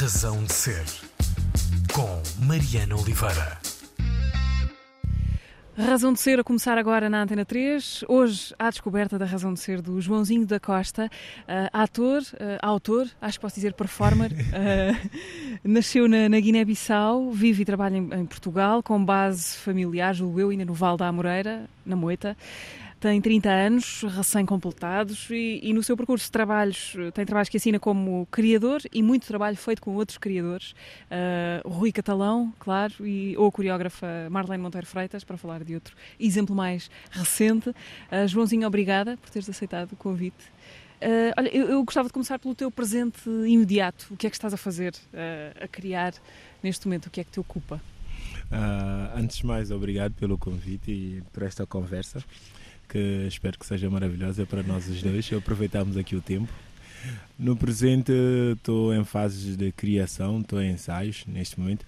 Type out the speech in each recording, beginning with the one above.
Razão de Ser, com Mariana Oliveira. Razão de Ser a começar agora na Antena 3. Hoje, a descoberta da razão de ser do Joãozinho da Costa, uh, ator, uh, autor, acho que posso dizer performer. Uh, nasceu na, na Guiné-Bissau, vive e trabalha em, em, Portugal, com base familiar, julgo eu, ainda no Val da Amoreira, na Moita tem 30 anos, recém-completados, e, e, no seu percurso de trabalhos, tem trabalhos que assina como criador e muito trabalho feito com outros criadores, uh, Rui Catalão, claro, e, ou a coreógrafa Marlene Monteiro Freitas, para falar de outro exemplo mais recente. Uh, Joãozinho, obrigada por teres aceitado o convite. Uh, olha, eu, eu, gostava de começar pelo teu presente imediato. O que é que estás a fazer, uh, a criar neste momento? O que é que te ocupa? Uh, antes de mais, obrigado pelo convite e por esta conversa que espero que seja maravilhosa para nós os dois. Aproveitamos aqui o tempo. No presente estou em fases de criação, estou em ensaios neste momento.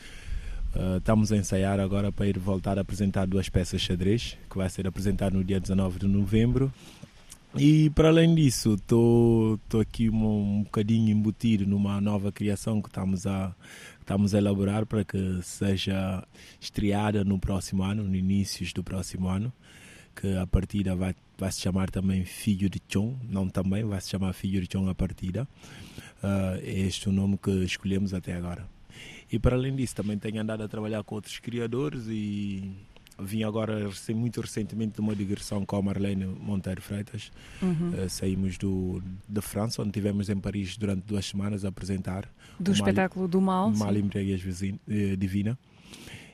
Uh, estamos a ensaiar agora para ir voltar a apresentar duas peças xadrez, que vai ser apresentado no dia 19 de novembro. E para além disso, estou aqui um, um bocadinho embutido numa nova criação que estamos a, estamos a elaborar para que seja estreada no próximo ano, no início do próximo ano que a partida vai, vai se chamar também Filho de Chon, não também, vai se chamar Filho de Chon a partida. Uh, é este o nome que escolhemos até agora. E para além disso, também tenho andado a trabalhar com outros criadores e vim agora muito recentemente de uma digressão com a Marlene Monteiro Freitas. Uhum. Uh, saímos do, de França, onde estivemos em Paris durante duas semanas a apresentar. Do espetáculo do Mal. Mal Embriaguez eh, Divina.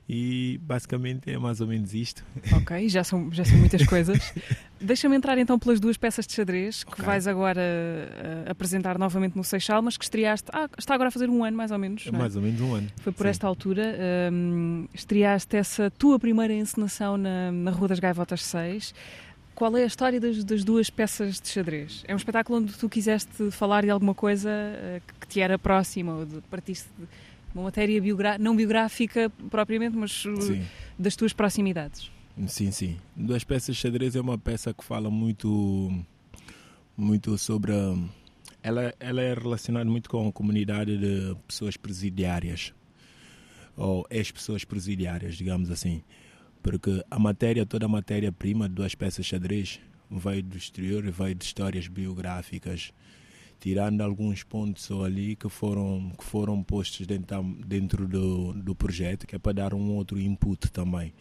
E basicamente é mais ou menos isto. Ok, já são, já são muitas coisas. Deixa-me entrar então pelas duas peças de xadrez que okay. vais agora uh, apresentar novamente no Seixal, mas que estreaste. Ah, está agora a fazer um ano mais ou menos. É mais ou menos um ano. Foi por Sim. esta altura. Um, estreaste essa tua primeira encenação na, na Rua das Gaivotas 6. Qual é a história das, das, duas peças de xadrez? É um espetáculo onde tu quiseste falar de alguma coisa uh, que te era próxima ou de, partiste de uma matéria não biográfica propriamente, mas uh, sim. das tuas proximidades. Sim, sim. Duas peças de xadrez é uma peça que fala muito, muito sobre. Ela, ela é relacionada muito com a comunidade de pessoas presidiárias, ou ex-pessoas presidiárias, digamos assim. Porque a matéria, toda a matéria-prima de duas peças de xadrez veio do exterior e veio de histórias biográficas tirando alguns pontos ali que foram, que foram postos dentro, dentro do, do projeto, que é para dar um outro input também.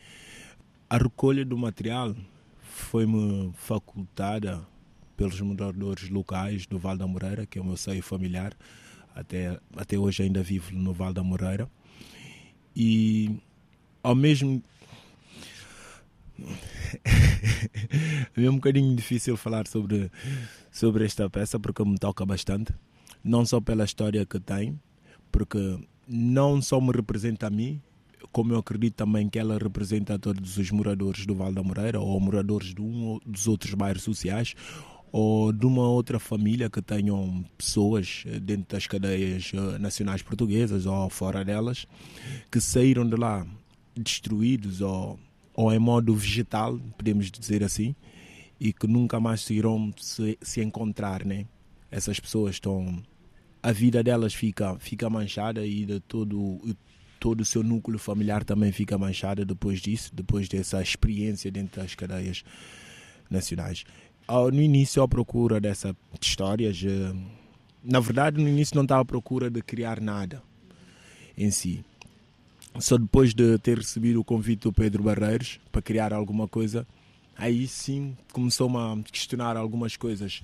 A recolha do material foi-me facultada pelos moradores locais do Val da Moreira, que é o meu seio familiar, até, até hoje ainda vivo no Val da Moreira. E ao mesmo é um bocadinho difícil falar sobre, sobre esta peça porque me toca bastante. Não só pela história que tem, porque não só me representa a mim, como eu acredito também que ela representa todos os moradores do Val da Moreira ou moradores de um ou dos outros bairros sociais ou de uma outra família que tenham pessoas dentro das cadeias eh, nacionais portuguesas ou fora delas que saíram de lá destruídos ou ou em modo vegetal, podemos dizer assim, e que nunca mais irão se, se encontrar, né? Essas pessoas estão a vida delas fica fica manchada e de todo todo o seu núcleo familiar também fica manchada depois disso, depois dessa experiência dentro das cadeias nacionais. No início, à procura dessa histórias, na verdade, no início não estava à procura de criar nada em si só depois de ter recebido o convite do Pedro Barreiros para criar alguma coisa, aí sim começou-me a questionar algumas coisas.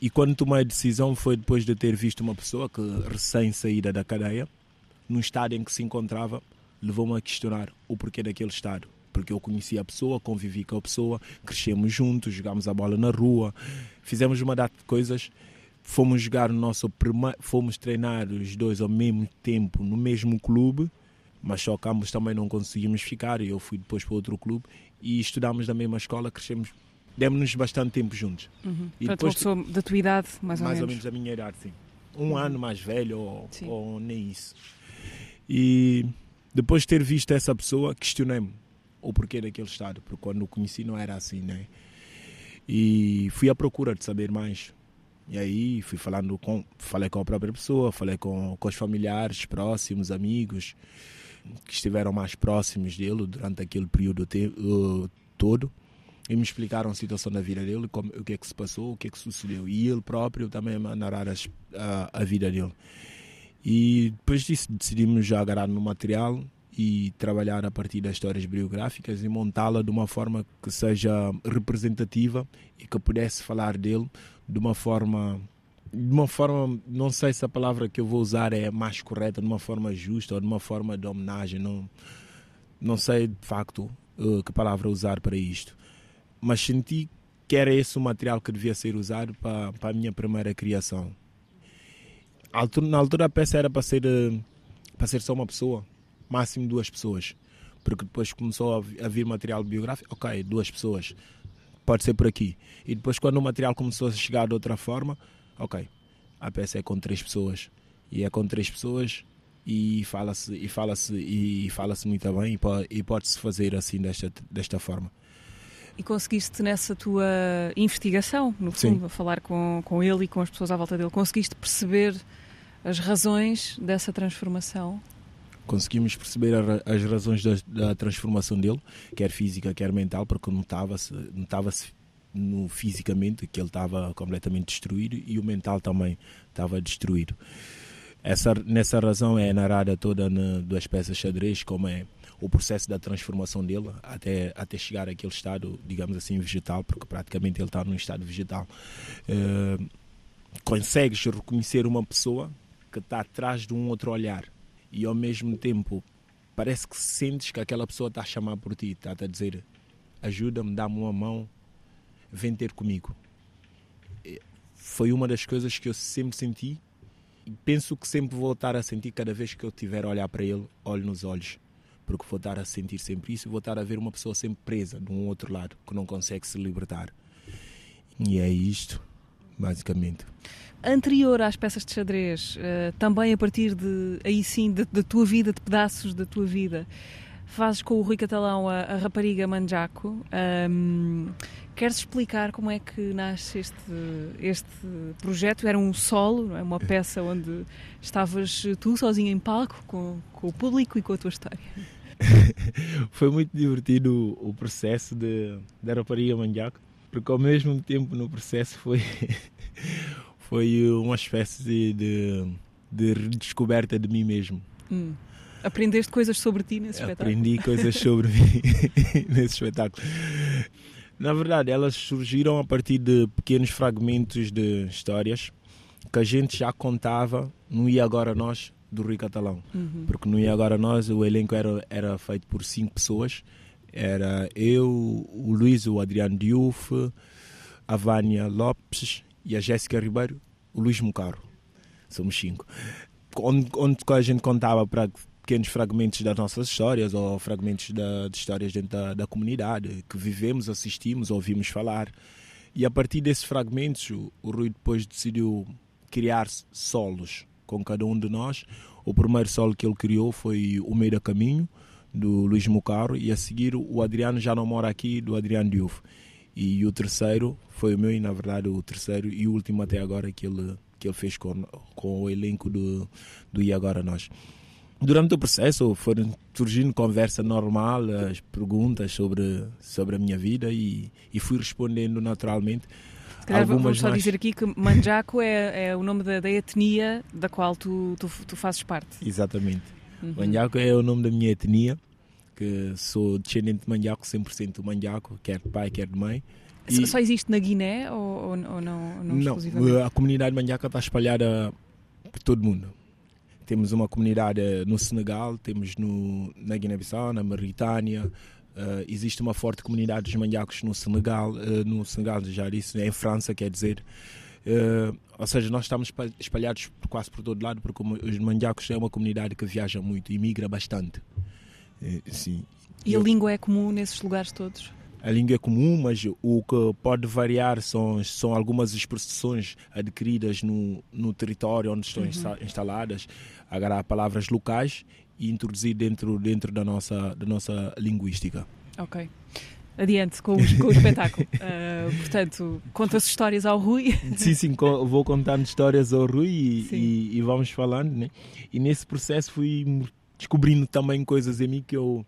E quando tomei a decisão foi depois de ter visto uma pessoa que recém saída da cadeia, no estado em que se encontrava, levou-me a questionar o porquê daquele estado. Porque eu conhecia a pessoa, convivi com a pessoa, crescemos juntos, jogámos a bola na rua, fizemos uma data de coisas fomos jogar no nosso primeiro, fomos treinar os dois ao mesmo tempo no mesmo clube mas só que ambos também não conseguimos ficar. Eu fui depois para outro clube e estudámos na mesma escola, crescemos, demos-nos bastante tempo juntos. Uhum. E depois, uma pessoa da tua idade, mais ou mais menos? Mais ou menos da minha idade, sim. Um uhum. ano mais velho ou, ou, nem isso. E depois de ter visto essa pessoa, questionei-me o porquê daquele estado, porque quando o conheci não era assim, né? E fui à procura de saber mais E aí fui falando com, falei com a própria pessoa, falei com, com os familiares próximos, amigos que estiveram mais próximos dele durante aquele período te, uh, todo e me explicaram a situação da vida dele, como, o que é que se passou, o que é que sucedeu. E ele próprio também a narrar as, a, a vida dele. E depois disso decidimos já agarrar no material e trabalhar a partir das histórias biográficas e montá-la de uma forma que seja representativa e que pudesse falar dele de uma forma de uma forma, não sei se a palavra que eu vou usar é mais correta, de uma forma justa ou de uma forma de homenagem, não, não sei de facto uh, que palavra usar para isto, mas senti que era esse o material que devia ser usado para, para a minha primeira criação. Na altura a peça era para ser, uh, para ser só uma pessoa, máximo duas pessoas, porque depois começou a vir material biográfico, ok, duas pessoas, pode ser por aqui. E depois quando o material começou a chegar de outra forma, ok, a peça é com três pessoas e é com três pessoas e fala-se e fala-se e fala-se muito bem e, pode, pode-se fazer assim desta desta forma. E conseguiste nessa tua investigação, no fundo, Sim. a falar com, com ele e com as pessoas à volta dele, conseguiste perceber as razões dessa transformação? Conseguimos perceber as razões da, da transformação dele, quer física, quer mental, porque notava-se notava-se no fisicamente que ele estava completamente destruído e o mental também estava destruído. Essa, nessa razão é narrada toda na, das peças xadrez, como é o processo da transformação dele até, até chegar àquele estado, digamos assim, vegetal, porque praticamente ele está num estado vegetal. Uh, consegues reconhecer uma pessoa que está atrás de um outro olhar e ao mesmo tempo parece que sentes que aquela pessoa está a chamar por ti, está a dizer ajuda-me, dá-me uma mão, vem ter comigo. Foi uma das coisas que eu sempre senti e penso que sempre vou estar a sentir cada vez que eu tiver a olhar para ele, olho nos olhos. Porque vou estar a sentir sempre isso vou estar a ver uma pessoa sempre presa de um outro lado, que não consegue se libertar. E é isto, basicamente. Anterior às peças de xadrez, eh, também a partir de, aí sim, da tua vida, de pedaços da tua vida, fazes com o Rui Catalão a, a rapariga Manjaco. Um, Queres explicar como é que nasce este, este projeto? Era um solo, é? uma peça onde estavas tu sozinho em palco com, com o público e com a tua história. Foi muito divertido o processo de, da rapariga Manjaco, porque ao mesmo tempo no processo foi, foi uma espécie de, de, de redescoberta de mim mesmo. Hum. Aprendeste coisas sobre ti nesse espetáculo? Aprendi coisas sobre mim nesse espetáculo. Na verdade, elas surgiram a partir de pequenos fragmentos de histórias que a gente já contava no E Agora Nós do Rui Catalão. Uhum. Porque no E Agora Nós o elenco era, era feito por cinco pessoas. Era eu, o Luís, o Adriano Diouf, a Vânia Lopes e a Jéssica Ribeiro, o Luís Mucaro. Somos cinco. Onde, onde a gente contava para pequenos fragmentos das nossas histórias ou fragmentos da, de histórias dentro da, da, comunidade que vivemos, assistimos, ouvimos falar. E a partir desses fragmentos, o, o Rui depois decidiu criar solos com cada um de nós. O primeiro solo que ele criou foi O Meio da Caminho, do Luís Mucaro, e a seguir o Adriano Já Não Mora Aqui, do Adriano Diouf. E o terceiro foi o meu, e na verdade o terceiro e o último até agora que ele, que ele fez com, com o elenco do, do E Agora Nós. Durante o processo foram surgindo conversa normal, as perguntas sobre, sobre a minha vida e, e fui respondendo naturalmente. Calhar, vamos só mais... dizer aqui que Manjaco é, é o nome da, da, etnia da qual tu, tu, tu fazes parte. Exatamente. Uhum. Manjaco é o nome da minha etnia, que sou descendente de Manjaco, 100% Manjaco, quer de pai, quer de mãe. E... Só existe na Guiné ou, ou, ou não, não, não a comunidade Manjaca está espalhada por todo o mundo temos uma comunidade no Senegal, temos no, na Guiné-Bissau, na Mauritânia, uh, existe uma forte comunidade dos manhacos no Senegal, uh, no Senegal já disse, em França, quer dizer. Uh, ou seja, nós estamos espalhados quase por todo lado, porque os manhacos é uma comunidade que viaja muito e migra bastante. sim. E a Eu... língua é comum nesses lugares todos? A língua é comum, mas o que pode variar são, são algumas expressões adquiridas no, no território onde estão uhum. instaladas, agarrar palavras locais e introduzir dentro, dentro da, nossa, da nossa linguística. Ok. adiante com, com o espetáculo. Uh, portanto, conta as histórias ao Rui. Sim, sim, vou contando histórias ao Rui e, e, e, vamos falando, né? E nesse processo fui descobrindo também coisas em mim que eu,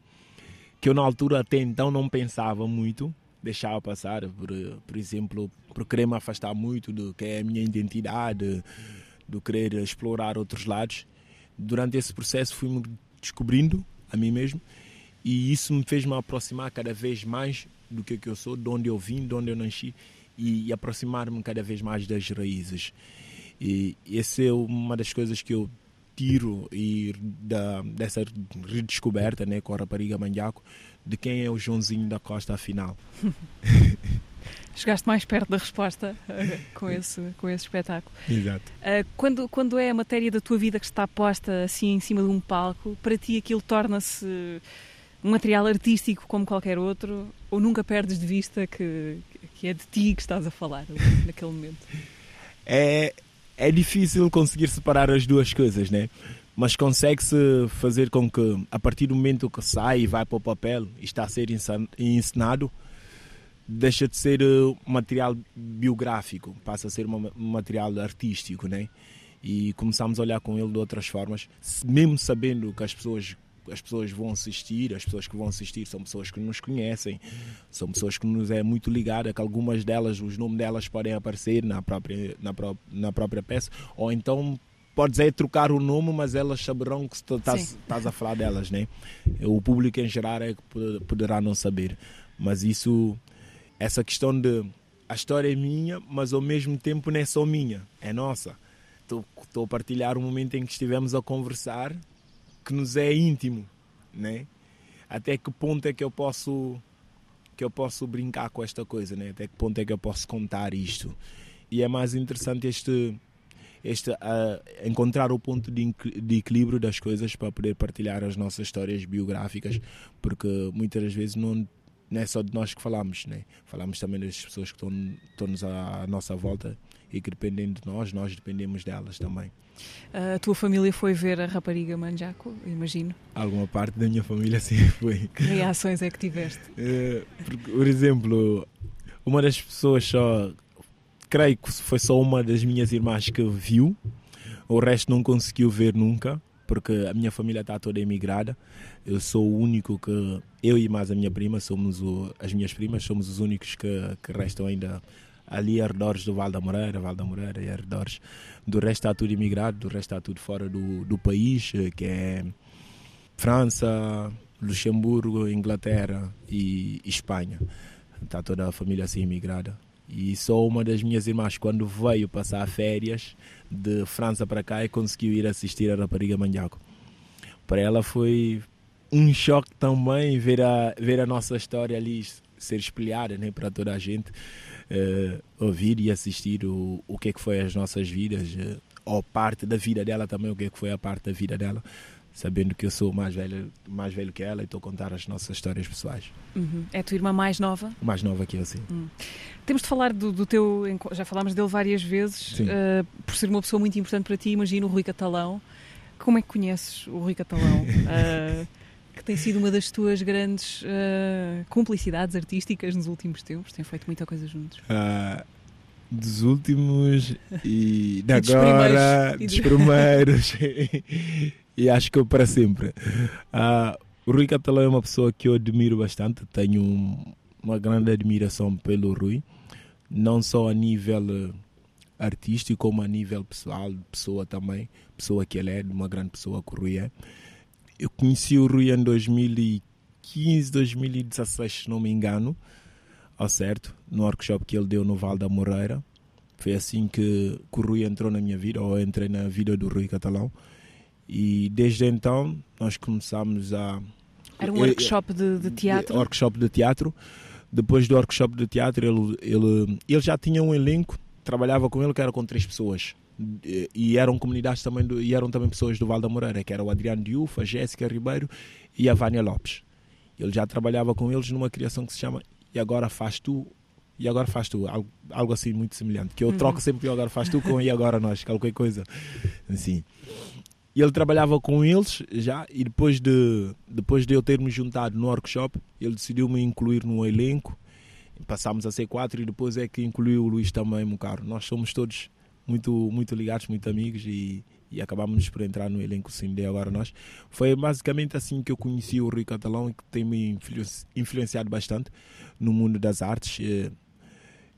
que eu na altura até então não pensava muito, deixava passar, por, por exemplo, por querer me afastar muito do que é a minha identidade, do querer explorar outros lados. Durante esse processo fui-me descobrindo a mim mesmo e isso me fez me aproximar cada vez mais do que, que eu sou, de onde eu vim, de onde eu nasci e, e aproximar-me cada vez mais das raízes. E essa é uma das coisas que eu tiro e da, dessa redescoberta né, com a rapariga Mandiaco de quem é o Joãozinho da Costa afinal. Chegaste mais perto da resposta uh, com, esse, com esse espetáculo. Exato. Uh, quando, quando é a matéria da tua vida que está posta assim em cima de um palco, para ti aquilo torna-se um material artístico como qualquer outro ou nunca perdes de vista que, que é de ti que estás a falar naquele momento? É, é difícil conseguir separar as duas coisas, né? Mas consegue-se fazer com que, a partir do momento que sai e vai para o papel e está a ser ensinado, deixa de ser uh, material biográfico, passa a ser um material artístico, né? E começamos a olhar com ele de outras formas, mesmo sabendo que as pessoas as pessoas vão assistir, as pessoas que vão assistir são pessoas que nos conhecem, são pessoas que nos é muito ligada, que algumas delas, os nomes delas podem aparecer na própria, na, pró na própria peça, ou então pode dizer trocar o nome, mas elas saberão que estás, estás a falar delas, né? O público em geral é que poderá não saber, mas isso, essa questão de a história é minha, mas ao mesmo tempo não é só minha, é nossa. Estou a partilhar um momento em que estivemos a conversar que nos é íntimo, né? Até que ponto é que eu posso que eu posso brincar com esta coisa, né? Até que ponto é que eu posso contar isto? E é mais interessante este este uh, encontrar o ponto de, de, equilíbrio das coisas para poder partilhar as nossas histórias biográficas, porque muitas das vezes não não é só de nós que falamos, né? Falamos também das pessoas que estão, estão à nossa volta e que dependem de nós, nós dependemos delas também. A tua família foi ver a rapariga Manjaco, imagino? Alguma parte da minha família sim foi. Que reações é que tiveste? Por, por exemplo, uma das pessoas só, creio que foi só uma das minhas irmãs que viu, o resto não conseguiu ver nunca, porque a minha família está toda emigrada. Eu sou o único que, eu e mais a minha prima, somos o, as minhas primas, somos os únicos que, que restam ainda ali arredores do Val da Moreira, Val da Moreira e arredores. Do resto está tudo imigrado, do resto está tudo fora do, do país, eh, que é França, Luxemburgo, Inglaterra e Espanha. Está toda a família assim imigrada. E só uma das minhas irmãs, quando veio passar férias de França para cá, conseguiu ir assistir a Rapariga Manhaco. Para ela foi um choque também ver a, ver a nossa história ali ser espelhada né, para toda a gente uh, ouvir e assistir o, o que é que foi as nossas vidas, uh, ou parte da vida dela também, o que é que foi a parte da vida dela, sabendo que eu sou mais velho, mais velho que ela e estou a contar as nossas histórias pessoais. Uhum. É a tua irmã mais nova? Mais nova que eu, sim. Uhum. Temos de falar do, do, teu, já falámos dele várias vezes, uh, por ser uma pessoa muito importante para ti, imagino o Rui Catalão. Como é que conheces o Rui Catalão? que tem sido uma das tuas grandes uh, cumplicidades artísticas nos últimos tempos. Tem feito muita coisa juntos. Uh, dos últimos e de e agora, dos primeiros. e acho que para sempre. Uh, o Rui Catalão é uma pessoa que eu admiro bastante. Tenho um, uma grande admiração pelo Rui, não só a nível artístico, como a nível pessoal, pessoa também. Pessoa que ele é, uma grande pessoa que o Rui é. Eu conheci o Rui em 2015, 2016, se não me engano, ao certo, no workshop que ele deu no Val da Moreira. Foi assim que, que o Rui entrou na minha vida, ou eu entrei na vida do Rui Catalão. E desde então nós começámos a. Era um workshop de, de teatro? De, workshop de teatro. Depois do workshop de teatro, ele, ele, ele já tinha um elenco, trabalhava com ele que era com três pessoas e eram comunidades também do, e eram também pessoas do Val da Moreira, que era o Adriano Diouf, a Jéssica Ribeiro e a Vânia Lopes. Ele já trabalhava com eles numa criação que se chama E Agora Faz Tu, e agora faz tu, algo, algo assim muito semelhante, que eu uhum. troco sempre o agora faz tu com e agora nós, qualquer coisa assim. E ele trabalhava com eles já, e depois de, depois de eu ter me juntado no workshop, ele decidiu me incluir no elenco. Passámos a ser quatro e depois é que incluiu o Luís também, meu caro. Nós somos todos muito, muito ligados, muito amigos e, e acabámos por entrar no elenco Cinde agora nós. Foi basicamente assim que eu conheci o Rui Catalão e que tem me influenciado bastante no mundo das artes. Eh,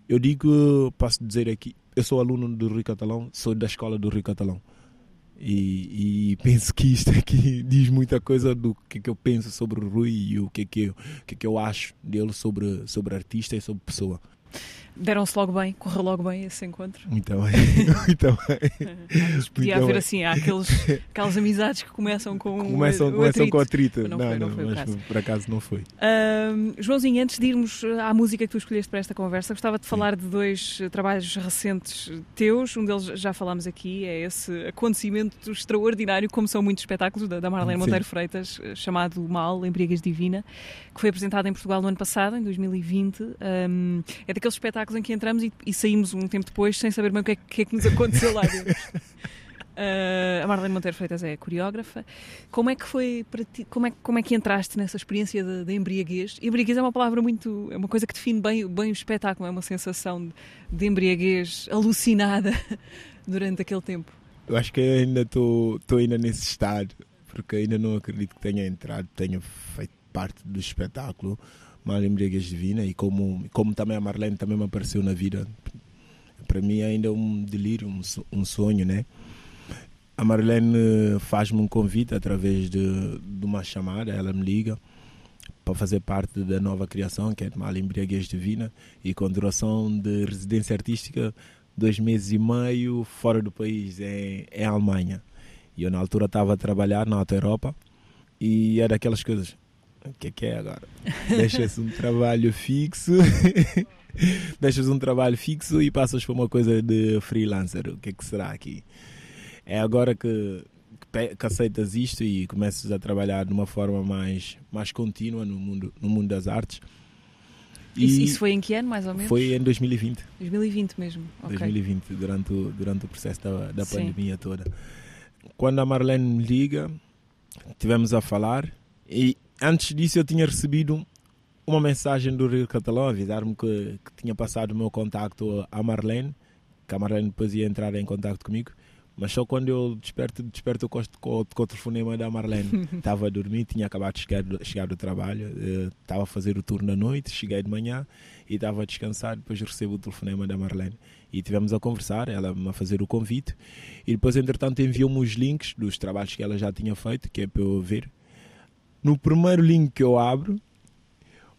eu digo, posso dizer aqui, eu sou aluno do Rui Catalão, sou da escola do Rui Catalão. E, e, penso que isto aqui diz muita coisa do que, que eu penso sobre o Rui e o que, que, eu, que, que eu acho dele sobre, sobre artista e sobre pessoa. Deram-se logo bem, correu logo bem esse encontro. Muito bem, muito bem. Podia haver assim, há aqueles, aquelas amizades que começam com começam, o, começam atrito. com atrito. Não, não, foi, não, não foi mas caso. por acaso não foi. Uh, Joãozinho, antes de irmos à música que tu escolheste para esta conversa, gostava de falar de dois trabalhos recentes teus. Um deles já falámos aqui, é esse acontecimento extraordinário, como são muitos espetáculos, da, da Marlene Sim. Monteiro Freitas, chamado Mal, Embriagas Divina, que foi apresentado em Portugal no ano passado, em 2020. Um, é daqueles espetáculos em que entramos e, e saímos um tempo depois sem saber bem o que é, que, é que nos aconteceu lá dentro. Uh, a Marlene Monteiro Freitas é coreógrafa. Como é que foi para ti, como é, como é que entraste nessa experiência de embriaguez? Embriaguez é uma palavra muito, é uma coisa que define bem, bem o espetáculo, é uma sensação de, de embriaguez alucinada durante aquele tempo. Eu acho que eu ainda estou ainda nesse estado, porque ainda não acredito que tenha entrado, tenha feito parte do espetáculo Mal Embriaguez Divina e como, como também a Marlene também me apareceu na vida, para mim ainda é um delírio, um, so- sonho, né? A Marlene faz-me um convite através de, de uma chamada, ela me liga para fazer parte da nova criação, que é Mal Embriaguez Divina, e com duração de residência artística dois meses e meio fora do país, em, em Alemanha. E eu na altura estava a trabalhar na Auto Europa e era daquelas coisas. O que é que é agora? Deixas um trabalho fixo, deixas um trabalho fixo e passas para uma coisa de freelancer. O que é que será aqui? É agora que, que, que aceitas isto e começas a trabalhar de uma forma mais, mais contínua no mundo, no mundo das artes. Isso, isso foi em que ano, mais ou menos? foi em 2020. 2020 mesmo. ok. 2020, durante o, durante o processo da, da Sim. pandemia toda. Quando a Marlene me liga, tivemos a falar e antes disso eu tinha recebido uma mensagem do Rio Catalão avisar-me que, que tinha passado o meu contacto à Marlene, que a Marlene depois ia entrar em contacto comigo. Mas só quando eu desperto, desperto com, o- com, o- com o telefonema da Marlene. Estava a dormir, tinha acabado de chegar, do- chegar do trabalho, eh, estava a fazer o turno da noite, cheguei de manhã e estava a descansar. Depois recebo o telefonema da Marlene e tivemos a conversar, ela me a fazer o convite. E depois, entretanto, enviou-me os links dos trabalhos que ela já tinha feito, que é para eu ver. No primeiro link que eu abro,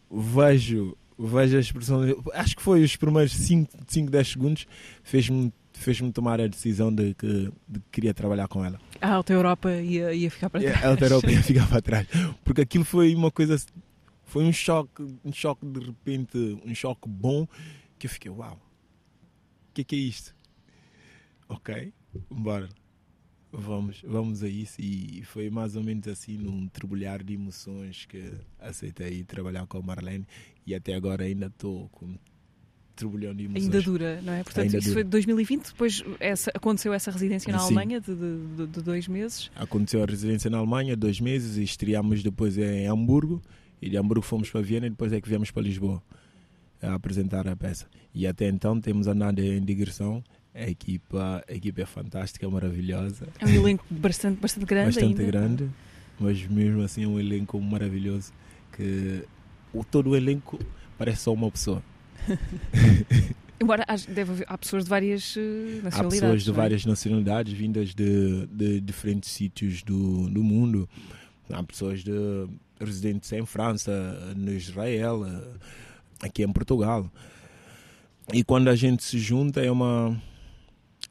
vejo, vejo a expressão. Acho que foi os primeiros 5, 10 segundos, fez-me fez-me tomar a decisão de que, de que queria trabalhar com ela. A Alta Europa ia, ia ficar para trás. A Alta Europa ia ficar para trás. Porque aquilo foi uma coisa. Foi um choque, um choque de repente, um choque bom, que eu fiquei, uau, o que é que é isto? Ok, bora. Vamos, vamos a isso. E foi mais ou menos assim, num trebulhar de emoções que aceitei trabalhar com a Marlene. E até agora ainda estou com trebulhão de emoções. Ainda dura, não é? Portanto, Ainda isso dura. foi de 2020, depois essa, aconteceu essa residência na Sim. Alemanha de, de- de- de dois meses. Aconteceu a residência na Alemanha, dois meses, e estreámos depois em Hamburgo. E de Hamburgo fomos para Viena e depois é que viemos para Lisboa a apresentar a peça. E até então temos andado em digressão. A equipa, a equipa é fantástica, maravilhosa, É um elenco bastante, bastante grande bastante ainda. grande, mas mesmo assim é um elenco maravilhoso que o, todo o elenco parece só uma pessoa. Embora deve há pessoas de várias eh, Há nacionalidades. pessoas de não é? várias nacionalidades vindas de, de diferentes sítios do, do mundo. Há pessoas de, residentes em França, no Israel, eh, aqui em Portugal. E quando a gente se junta é uma,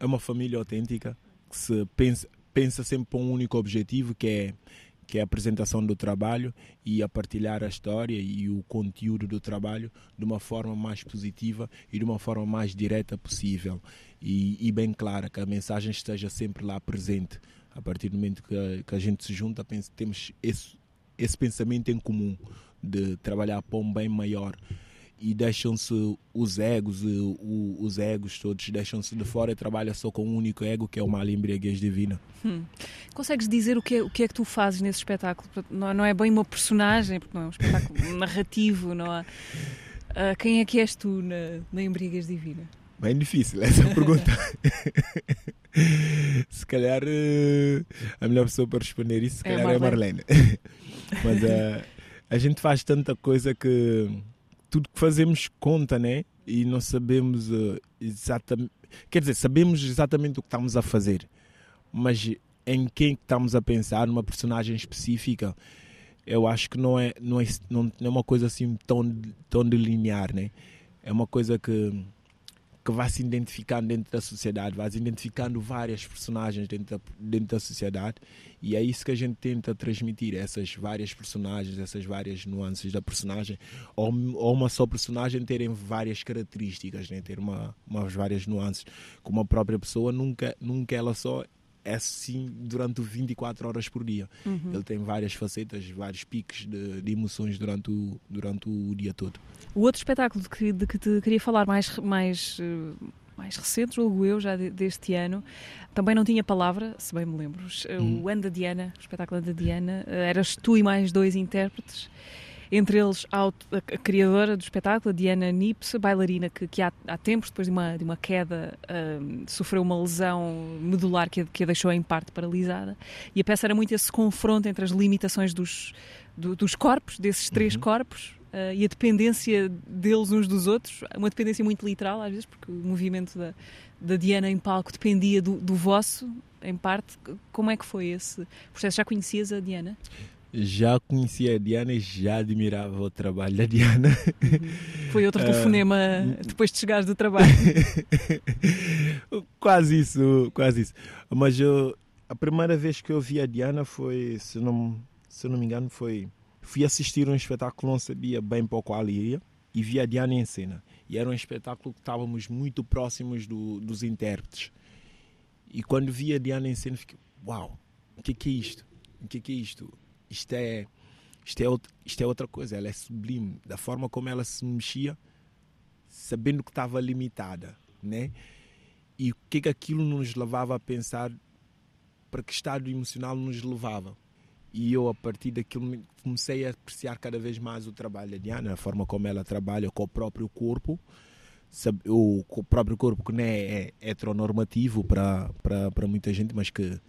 é uma família autêntica que se pensa, pensa sempre para um único objetivo que é que é a apresentação do trabalho e a partilhar a história e o conteúdo do trabalho de uma forma mais positiva e de uma forma mais direta possível e, e bem clara, que a mensagem esteja sempre lá presente. A partir do momento que a, que a gente se junta, temos esse, esse pensamento em comum de trabalhar para um bem maior. E deixam-se os egos, o, os egos todos deixam-se de fora e trabalha só com um único ego que é uma embriaguez divina. Hum. Consegues dizer o que, é, o que é que tu fazes nesse espetáculo? Não, não é bem uma personagem, porque não é um espetáculo narrativo, não há... Uh, quem é que és tu na, na Embriaguez Divina? Bem difícil essa pergunta. se calhar uh, a melhor pessoa para responder isso se é calhar é a Marlene. Mas uh, a gente faz tanta coisa que tudo que fazemos conta, né? E não sabemos uh, exatamente. Quer dizer, sabemos exatamente o que estamos a fazer, mas em quem estamos a pensar, numa personagem específica, eu acho que não é, não é, não é uma coisa assim tão, tão delinear, né? É uma coisa que que vai se identificando dentro da sociedade, vai se identificando várias personagens dentro da, dentro da sociedade e é isso que a gente tenta transmitir, essas várias personagens, essas várias nuances da personagem, ou, ou uma só personagem terem várias características, né? ter uma, umas várias nuances, como a própria pessoa nunca, nunca ela só é assim durante 24 horas por dia. Uhum. Ele tem várias facetas, vários picos de, de, emoções durante o, durante o dia todo. O outro espetáculo de que, de que te queria falar mais, mais, eh, mais recente, julgo eu, já deste ano, também não tinha palavra, se bem me lembro. Uhum. O Anda Diana, o espetáculo Anda Diana, eh, eras tu e mais dois intérpretes entre eles a, criadora do espetáculo, a Diana Nips, bailarina que, que há, há, tempos, depois de uma, de uma queda, um, sofreu uma lesão medular que a, que a deixou em parte paralisada. E a peça era muito esse confronto entre as limitações dos, do, dos corpos, desses três uhum. corpos, uh, e a dependência deles uns dos outros, uma dependência muito literal às vezes, porque o movimento da, da Diana em palco dependia do, do vosso, em parte. Como é que foi esse processo? Já conhecias a Diana? Já conhecia a Diana e já admirava o trabalho da Diana. Uhum. Foi outro telefonema uh, depois de chegares do trabalho. quase isso, quase isso. Mas eu, a primeira vez que eu vi a Diana foi, se não, se não me engano, foi. Fui assistir um espetáculo, não sabia bem para qual iria, e vi a Diana em cena. E era um espetáculo que estávamos muito próximos do, dos intérpretes. E quando vi a Diana em cena, fiquei: Uau, o que, que é isto? O que, que é isto? Isto é, isto, é outra, isto é outra coisa, ela é sublime. Da forma como ela se mexia, sabendo que estava limitada, né? E o que é que aquilo nos levava a pensar, para que estado emocional nos levava. E eu, a partir daquilo, comecei a apreciar cada vez mais o trabalho da Diana, a forma como ela trabalha com o próprio corpo, o, o próprio corpo que não é, é heteronormativo para muita gente, mas que,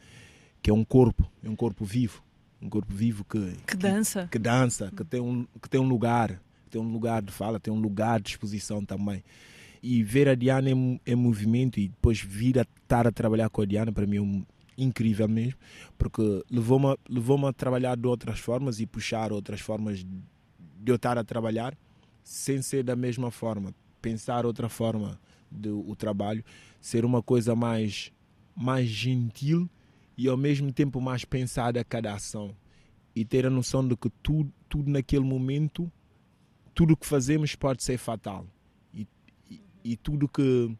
que é um corpo, é um corpo vivo um corpo vivo que que dança, que, que dança, que tem um que tem um lugar, tem um lugar de fala, tem um lugar de exposição também. E ver a Diana em, em movimento e depois vir a estar a trabalhar com a Diana para mim é um, incrível mesmo, porque levou-me levou a trabalhar de outras formas e puxar outras formas de eu estar a trabalhar sem ser da mesma forma, pensar outra forma do trabalho, ser uma coisa mais mais gentil e ao mesmo tempo mais pensada a cada ação e ter a noção de que tudo, tudo naquele momento, tudo que fazemos pode ser fatal e, e, e tudo que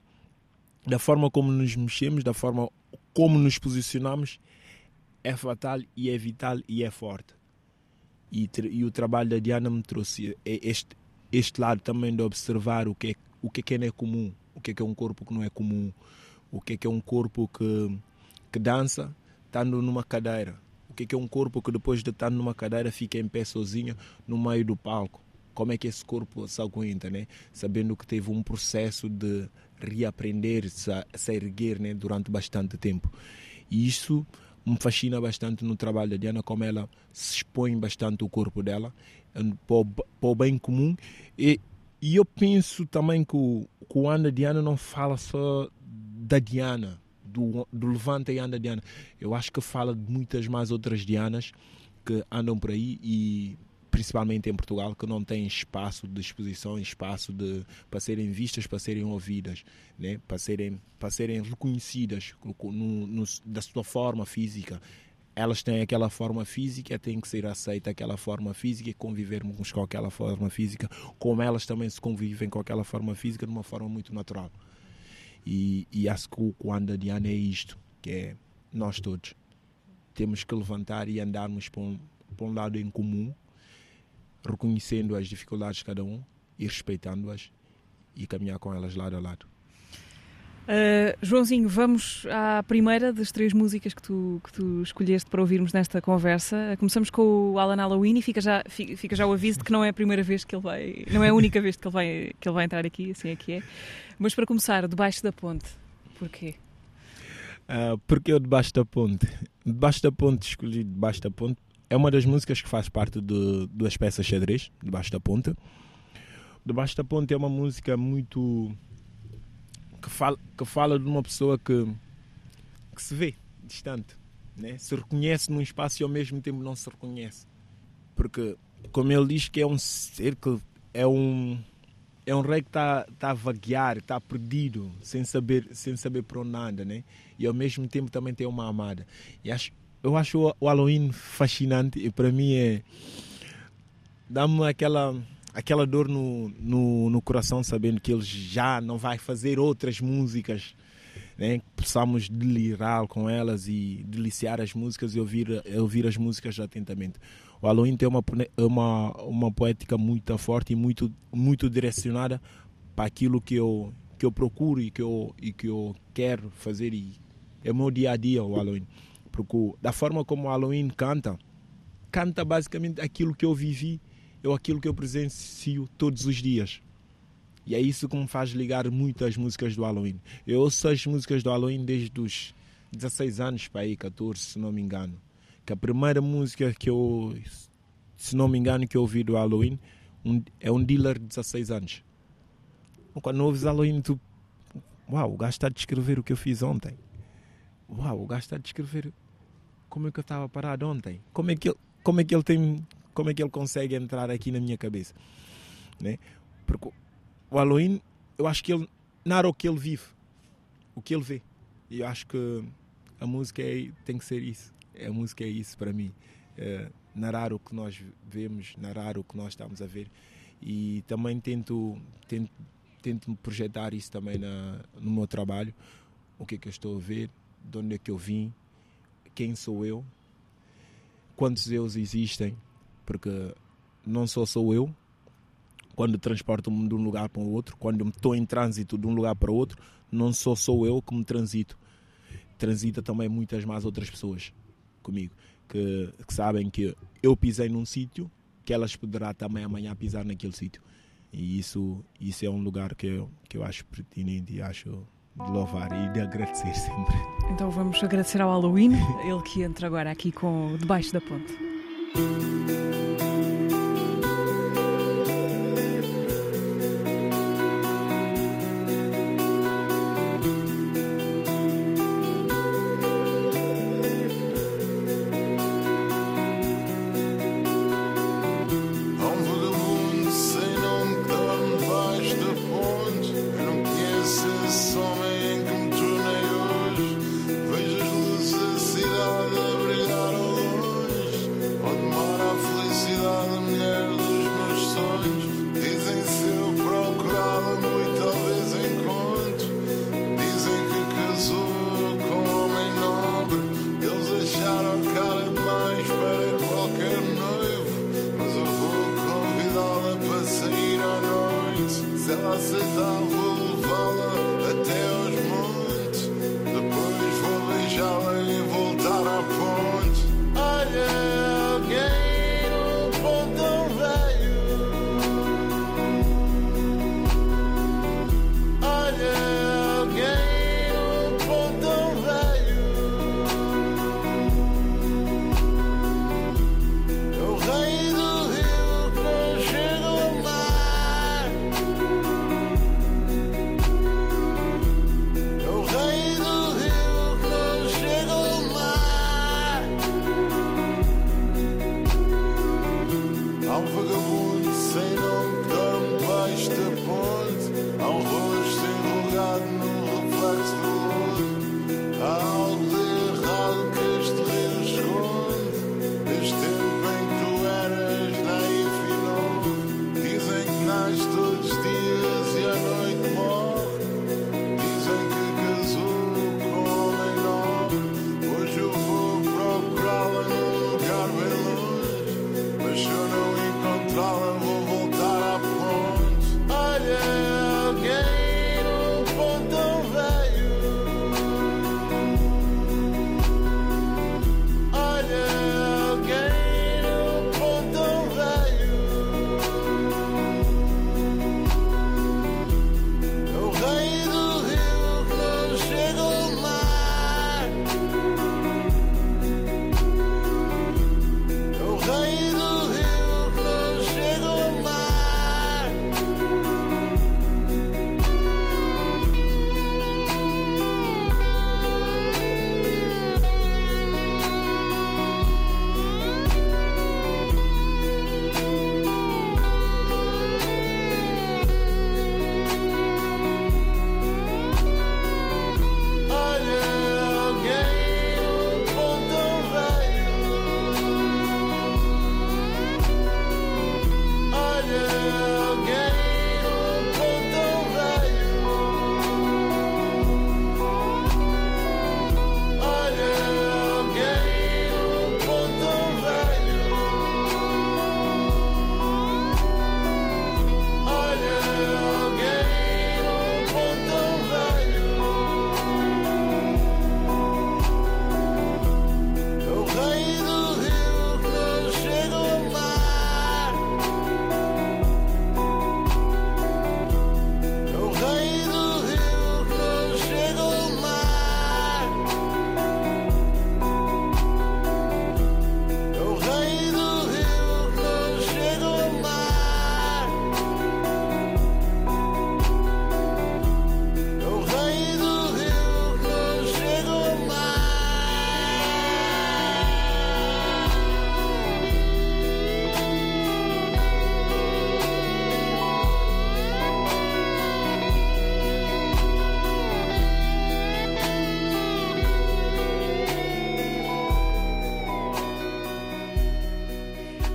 da forma como nos mexemos, da forma como nos posicionamos é fatal e é vital e é forte. E, e o trabalho da Diana me trouxe este, este lado também de observar o que é, o que é que não é comum, o que é que é um corpo que não é comum, o que é que é um corpo que, que dança, estando numa cadeira. O que é, um corpo que depois de estar numa cadeira fica em pé sozinho no meio do palco? Como é que esse corpo se aguenta, né? Sabendo que teve um processo de reaprender-se a se erguer né? durante bastante tempo. E isso me fascina bastante no trabalho da Diana, como ela se expõe bastante o corpo dela para o, bem comum. E, e eu penso também que o, que o Ana Diana não fala só da Diana, do, do Levante e anda Diana. Eu acho que fala de muitas mais outras Dianas que andam por aí e principalmente em Portugal, que não têm espaço de exposição, espaço de, para serem vistas, para serem ouvidas, né? para, serem, para serem reconhecidas no, no, da sua forma física. Elas têm aquela forma física, têm que ser aceita aquela forma física e convivermos com aquela forma física, como elas também se convivem com aquela forma física de uma forma muito natural. E, e acho que o Anda Diana é isto, que é nós todos. Temos que levantar e andarmos para um, para um lado em comum, reconhecendo as dificuldades de cada um ir respeitando-as e caminhar com elas lado a lado. Uh, Joãozinho, vamos à primeira das três músicas que tu, que tu escolheste para ouvirmos nesta conversa. Começamos com o Alan Halloween e fica já, fica já o aviso de que não é a primeira vez que ele vai, não é a única vez que ele vai, que ele vai entrar aqui, assim é que é. Mas para começar, Debaixo da Ponte, porquê? Uh, porque eu Debaixo da Ponte? Debaixo da Ponte, escolhi Debaixo da Ponte, é uma das músicas que faz parte de duas peças xadrez, Debaixo da Ponte. Debaixo da Ponte é uma música muito que fala, que fala de uma pessoa que, que se vê distante, né? se reconhece num espaço e ao mesmo tempo não se reconhece. Porque, como ele diz, que é um ser que é um, é um rei que está tá a vaguear, está perdido, sem saber, sem saber para onde anda, né? e ao mesmo tempo também tem uma amada. E acho, eu acho o Halloween fascinante e para mim é. dá-me aquela aquela dor no, no, no, coração, sabendo que ele já não vai fazer outras músicas, né? possamos delirar com elas e deliciar as músicas e ouvir, ouvir as músicas atentamente. O Halloween tem uma, uma, uma poética muito forte e muito, muito direcionada para aquilo que eu, que eu procuro e que eu, e que eu quero fazer. E é o meu dia a dia o Halloween. Porque da forma como o Halloween canta, canta basicamente aquilo que eu vivi é aquilo que eu presencio todos os dias. E é isso que me faz ligar muito às músicas do Halloween. Eu ouço as músicas do Halloween desde os 16 anos, para aí, 14, se não me engano. Que a primeira música que eu, se não me engano, que eu ouvi do Halloween um, é um dealer de 16 anos. Quando ouves Halloween, tu. Uau, o gajo está a descrever o que eu fiz ontem. Uau, o gajo está a descrever como é que eu estava parado ontem. Como é que ele, como é que ele tem como é que ele consegue entrar aqui na minha cabeça? Né? Porque o Halloween, eu acho que ele narra o que ele vive, o que ele vê. E eu acho que a música é, tem que ser isso. A música é isso para mim. É, narrar o que nós vemos, narrar o que nós estamos a ver. E também tento, tento, tento projetar isso também na, no meu trabalho. O que é que eu estou a ver, de onde é que eu vim, quem sou eu, quantos eus existem porque não só sou eu, quando transporto-me de um lugar para o outro, quando estou em trânsito de um lugar para o outro, não só sou eu que me transito. Transita também muitas mais outras pessoas comigo, que, que sabem que eu pisei num sítio, que elas poderão também amanhã pisar naquele sítio. E isso, isso é um lugar que eu, que eu acho pertinente e acho de louvar e de agradecer sempre. Então vamos agradecer ao Halloween, ele que entra agora aqui com Debaixo da Ponte. Música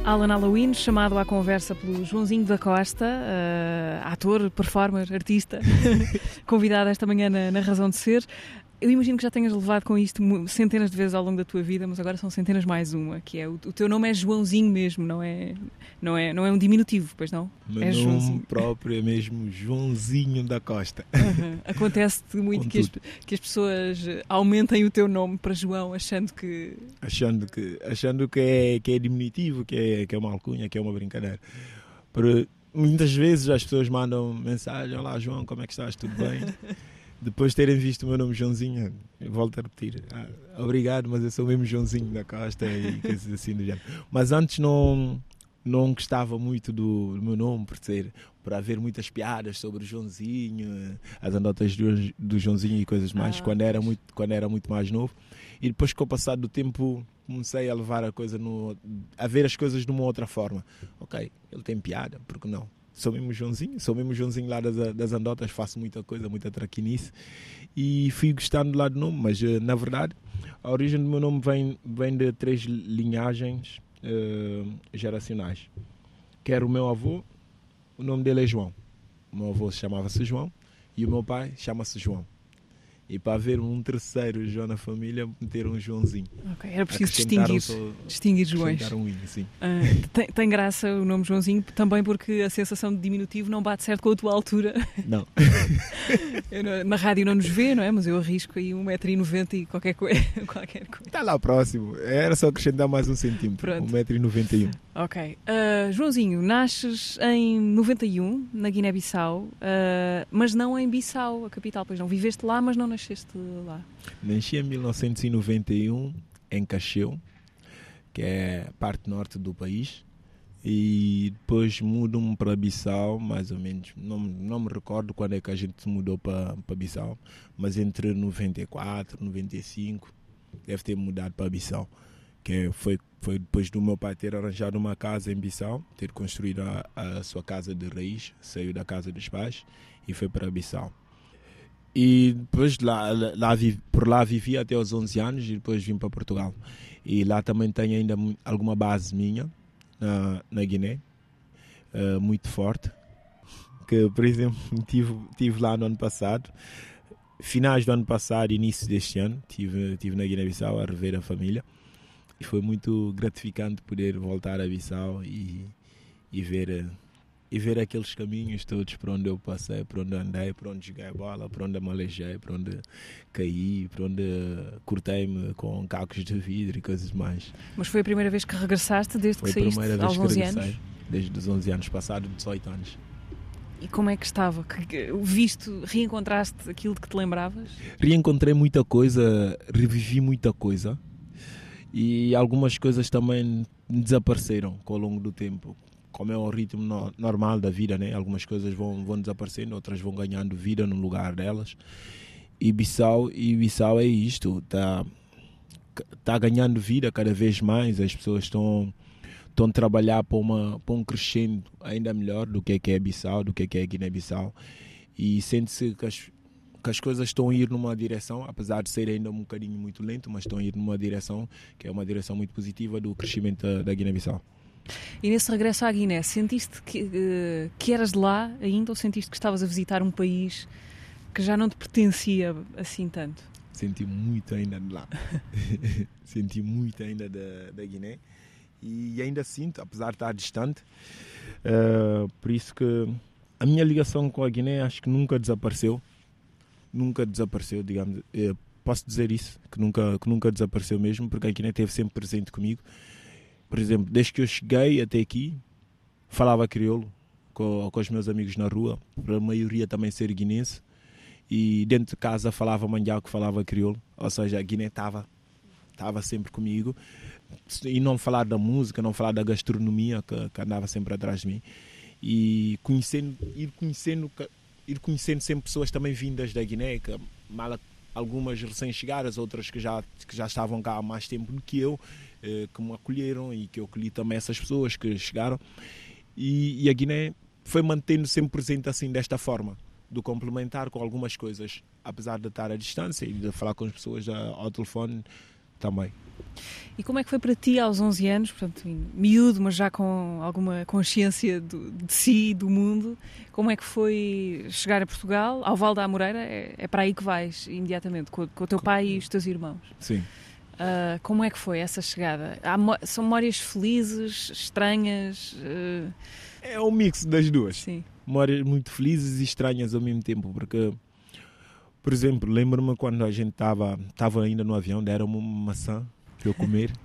Alan Halloween, chamado à conversa pelo Joãozinho da Costa, uh, ator, performer, artista, convidado esta manhã na, na Razão de Ser. Eu imagino que já tenhas levado com isto centenas de vezes ao longo da tua vida, mas agora são centenas mais uma, que é o, o teu nome é Joãozinho mesmo, não é, não é, não é um diminutivo, pois não? Meu é nome Joãozinho. próprio é mesmo Joãozinho da Costa. Uhum. Acontece-te muito que as, que as, pessoas aumentem o teu nome para João, achando que achando que achando que é que é diminutivo, que é que é uma alcunha, que é uma brincadeira. Por, muitas vezes as pessoas mandam mensagem: Olá João, como é que estás? Tudo bem? depois de terem visto o meu nome Joãozinho, volto a repetir, ah, obrigado, mas eu sou mesmo Joãozinho da Costa e coisas assim do género. Mas antes não, não gostava muito do, do, meu nome, por ser, por haver muitas piadas sobre o Joãozinho, as anedotas do, do Joãozinho e coisas mais, ah, quando, era muito, quando era muito mais novo. E depois, com o passar do tempo, comecei a levar a coisa, no, a ver as coisas de uma outra forma. Ok, ele tem piada, porque não? Sou mesmo Joãozinho, sou mesmo Joãozinho lá das, das Andotas, faço muita coisa, muita traquinice e fui gostando lá do nome, mas eh, na verdade a origem do meu nome vem, vem de três linhagens uh, geracionais. Quer o meu avô, o nome dele é João. O meu avô chamava-se João e o meu pai chama-se João. E para haver um terceiro João na família, meter um Joãozinho. Ok, era preciso distinguir, só, distinguir Joões. Um sim. Uh, tem, tem, graça o nome Joãozinho também porque a sensação de diminutivo não bate certo com a tua altura. Não. na rádio não nos vê, não é? Mas eu arrisco aí 1,90m e qualquer, coisa, qualquer coisa. Está lá próximo. Era só acrescentar mais um centímetro. 1,91m. Ok. Uh, Joãozinho, nasces em 91, na Guiné-Bissau, uh, mas não em Bissau, a capital, pois não. Viveste lá, mas não nasceste lá? Nasci em 1991 em Cacheu, que é parte norte do país, e depois mudo-me para Bissau, mais ou menos. Não, não me recordo quando é que a gente mudou para, para Bissau, mas entre 94, 95, deve ter mudado para Bissau, que foi foi depois do meu pai ter arranjado uma casa em Bissau, ter construído a, a sua casa de raiz, saiu da casa dos pais e foi para Bissau. E depois lá, lá, por lá vivi até os 11 anos e depois vim para Portugal. E lá também tenho ainda alguma base minha na, na Guiné, uh, muito forte. Que, por exemplo, tive, tive lá no ano passado, finais do ano passado, início deste ano, tive, tive na Guiné-Bissau a rever a família. E foi muito gratificante poder voltar a Bissau e, e ver eh, e ver aqueles caminhos todos por onde eu passei, por onde andei, por onde joguei bola, por onde malejei, por onde caí, por onde cortei-me com cacos de vidro e coisas mais. Mas foi a primeira vez que regressaste desde foi que saíste a primeira aos vez 11 que anos? Desde os 11 anos passados, 18 anos. E como é que estava? Que, visto, reencontraste aquilo de que te lembravas? Reencontrei muita coisa, revivi muita coisa e algumas coisas também desapareceram ao longo do tempo como é o ritmo no, normal da vida, né? Algumas coisas vão, vão desaparecendo, outras vão ganhando vida no lugar delas. E Bissau, e Bissau é isto, está tá ganhando vida cada vez mais, as pessoas estão estão a trabalhar para, para um crescendo ainda melhor do que é, que é Bissau, do que é, que é Guiné-Bissau. E sente-se que as, que as coisas estão a ir numa direção, apesar de ser ainda um bocadinho muito lento, mas estão a ir numa direção que é uma direção muito positiva do crescimento da, da Guiné-Bissau. E nesse regresso à Guiné, sentiste que, uh, que eras de lá ainda ou sentiste que estavas a visitar um país que já não te pertencia assim tanto? Senti muito ainda de lá. Senti muito ainda da, da Guiné. E ainda sinto, apesar de estar distante. Uh, por isso que a minha ligação com a Guiné acho que nunca desapareceu. Nunca desapareceu, digamos. Eh, posso dizer isso, que nunca, que nunca desapareceu mesmo, porque a Guiné esteve sempre presente comigo por exemplo, desde que eu cheguei até aqui, falava crioulo com, com os meus amigos na rua, para a maioria também ser guinense. E dentro de casa falava que falava crioulo, ou seja, a Guiné estava estava sempre comigo. E não falar da música, não falar da gastronomia que, que andava sempre atrás de mim. E conhecendo, ir conhecendo, ir conhecendo sempre pessoas também vindas da Guiné, que mal, algumas recém-chegadas, outras que já, que já estavam cá há mais tempo do que eu, que me acolheram e que eu acolhi também essas pessoas que chegaram. E, e a Guiné foi mantendo sempre presente assim, desta forma, do complementar com algumas coisas, apesar de estar à distância e de falar com as pessoas ao telefone também. E como é que foi para ti aos 11 anos, portanto, miúdo, mas já com alguma consciência do, de si, do mundo, como é que foi chegar a Portugal, ao Val da Amoreira? É, é para aí que vais imediatamente, com, com o teu pai e os teus irmãos. Sim. Uh, como é que foi essa chegada? Há, são memórias felizes, estranhas? Uh... É um mix das duas. Sim. Memórias muito felizes e estranhas ao mesmo tempo, porque, por exemplo, lembro-me quando a gente estava tava ainda no avião, deram-me uma maçã para eu comer.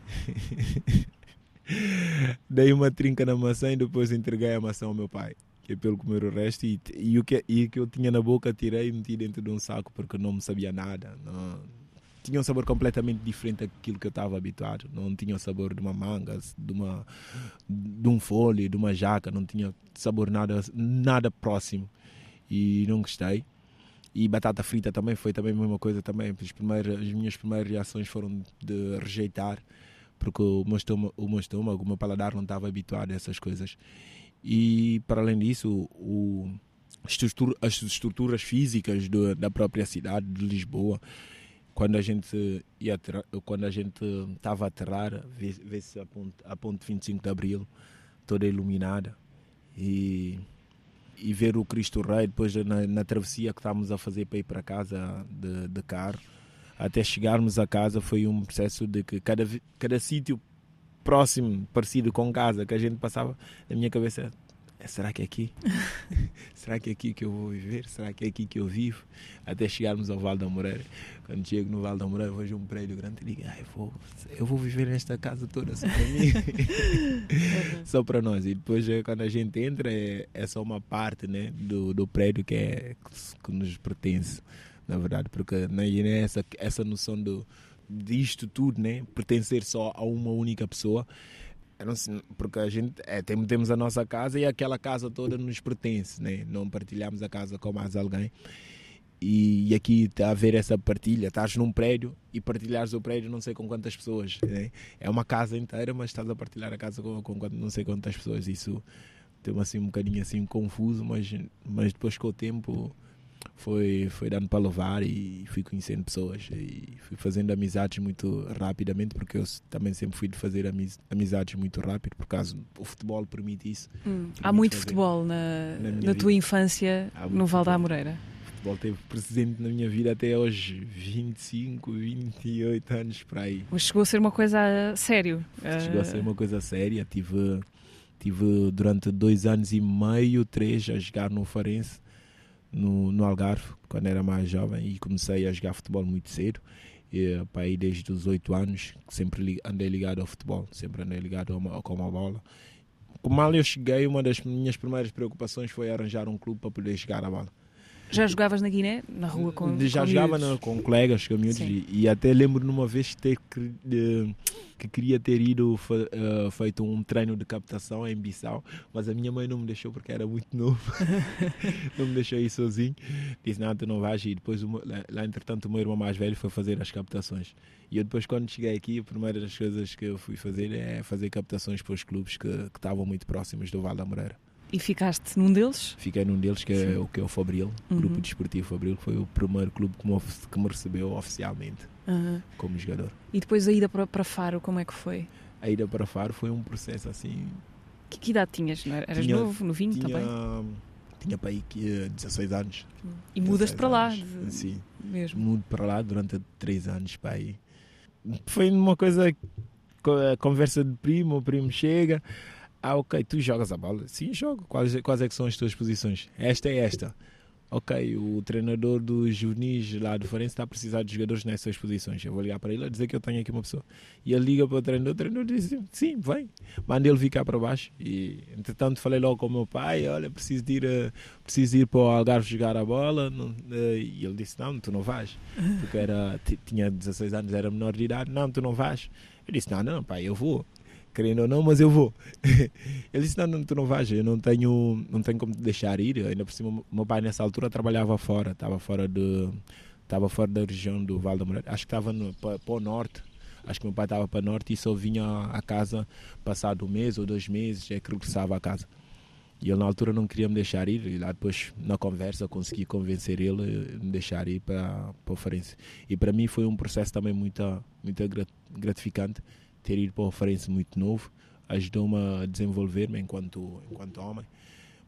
Dei uma trinca na maçã e depois entreguei a maçã ao meu pai, que é pelo comer o resto. E, e o que, e que eu tinha na boca tirei e meti dentro de um saco porque não me sabia nada. Não, tinha um sabor completamente diferente daquilo que eu estava habituado. Não tinha o sabor de uma manga, de, uma, de um folho, de uma jaca, não tinha sabor nada, nada próximo. E não gostei. E batata frita também foi também a mesma coisa também. As, primeiras, as minhas primeiras reações foram de rejeitar, porque o meu estômago, o meu, estômago, o meu paladar não estava habituado a essas coisas. E para além disso, o, as estruturas físicas do, da própria cidade de Lisboa quando a gente ia quando a gente estava a aterrar, vê-se a ponte, a ponte 25 de Abril toda iluminada e, e ver o Cristo Rei depois na, na travessia que estávamos a fazer para ir para casa de, de carro até chegarmos a casa foi um processo de que cada, cada sítio próximo, parecido com casa que a gente passava, na minha cabeça será que é aqui? será que é aqui que eu vou viver? Será que é aqui que eu vivo? Até chegarmos ao Val da Moreira. Quando chego no Val da Moreira, vejo um prédio grande e digo, ah, eu, vou, eu vou viver nesta casa toda só para mim. só para nós. E depois, eh, quando a gente entra, é, é só uma parte né, do, do prédio que, é, que nos pertence, na verdade. Porque na Guiné, essa, essa noção do, disto tudo, né, pertencer só a uma única pessoa, porque a gente é, temos a nossa casa e aquela casa toda nos pertence, né? não partilhamos a casa com mais alguém. E, e aqui está a haver essa partilha. Estás num prédio e partilhares o prédio não sei com quantas pessoas. Né? É uma casa inteira, mas estás a partilhar a casa com, com não sei quantas pessoas. Isso tem assim um bocadinho assim confuso, mas, mas depois com o tempo foi, foi dando para levar e fui conhecendo pessoas e fui fazendo amizades muito rapidamente, porque eu também sempre fui de fazer amiz, amizades muito rápido, por causa o futebol permite isso. Hum. Permite Há muito futebol na, na, na tua infância no Val da Amoreira. O futebol teve presente na minha vida até hoje, 25, 28 anos para aí. Mas chegou a ser uma coisa a sério? Chegou a ser uma coisa séria. Tive, tive durante dois anos e meio, três, a jogar no Farense no, no Algarve, quando era mais jovem, e comecei a jogar futebol muito cedo. E, para aí desde os oito anos, sempre andei ligado ao futebol, sempre andei ligado com uma bola. Mal eu cheguei, uma das minhas primeiras preocupações foi arranjar um clube para poder jogar a bola. Já jogavas na Guiné, na rua com Já com jogava na, com colegas, com miúdos, e, e, até lembro numa vez ter que, que queria ter ido uh, feito um treino de captação em Bissau, mas a minha mãe não me deixou porque era muito novo, não me deixou ir sozinho. Disse: Não, tu não vais. E depois, lá, lá, entretanto, o meu irmão mais velho foi fazer as captações. E eu, depois, quando cheguei aqui, a primeira das coisas que eu fui fazer é fazer captações para os clubes que, que estavam muito próximos do Val da Moreira. E ficaste num deles? Fiquei num deles, que é, o, que é o Fabril, uhum. Grupo Desportivo Fabril, que foi o primeiro clube que me, que me recebeu oficialmente uhum. como jogador. E depois a ida para, para Faro, como é que foi? A ida para Faro foi um processo assim. Que, que idade tinhas? Não eras tinha, novo, novinho tinha, também? Tinha para aí 16 anos. E mudas para lá? De... Sim, mesmo. mudo para lá durante 3 anos para aí. Foi uma coisa, conversa de primo, o primo chega ah, ok, tu jogas a bola? Sim, jogo. Quais, quais é que são as tuas posições? Esta é esta. Ok, o treinador dos juvenis lá do Forense está a precisar de jogadores nessas posições. Eu vou ligar para ele a dizer que eu tenho aqui uma pessoa. E ele liga para o treinador, o treinador diz sim, vem. Manda ele vir cá para baixo. E entretanto falei logo com o meu pai, olha, preciso de ir, uh, preciso ir para o Algarve jogar a bola. Uh, e ele disse, não, tu não vais. Porque era, tinha 16 anos, era menor de idade. Não, tu não vais. Eu disse, não, não, pai, eu vou querendo ou não, mas eu vou. Ele disse: não, não, tu não vais, eu não tenho, não tenho como te deixar ir. Ainda por cima, meu pai nessa altura trabalhava fora, estava fora de. Estava fora da região do Val da Moreira, acho que estava para, o norte, acho que meu pai estava para o norte e só vinha a casa passado um mês ou dois meses, é que regressava a casa. E ele na altura não queria me deixar ir, e lá depois na conversa consegui convencer ele a me deixar ir para, para o Farense. E para mim foi um processo também muito, muito gratificante ter ido para o Farense muito novo, ajudou-me a desenvolver-me enquanto, enquanto homem,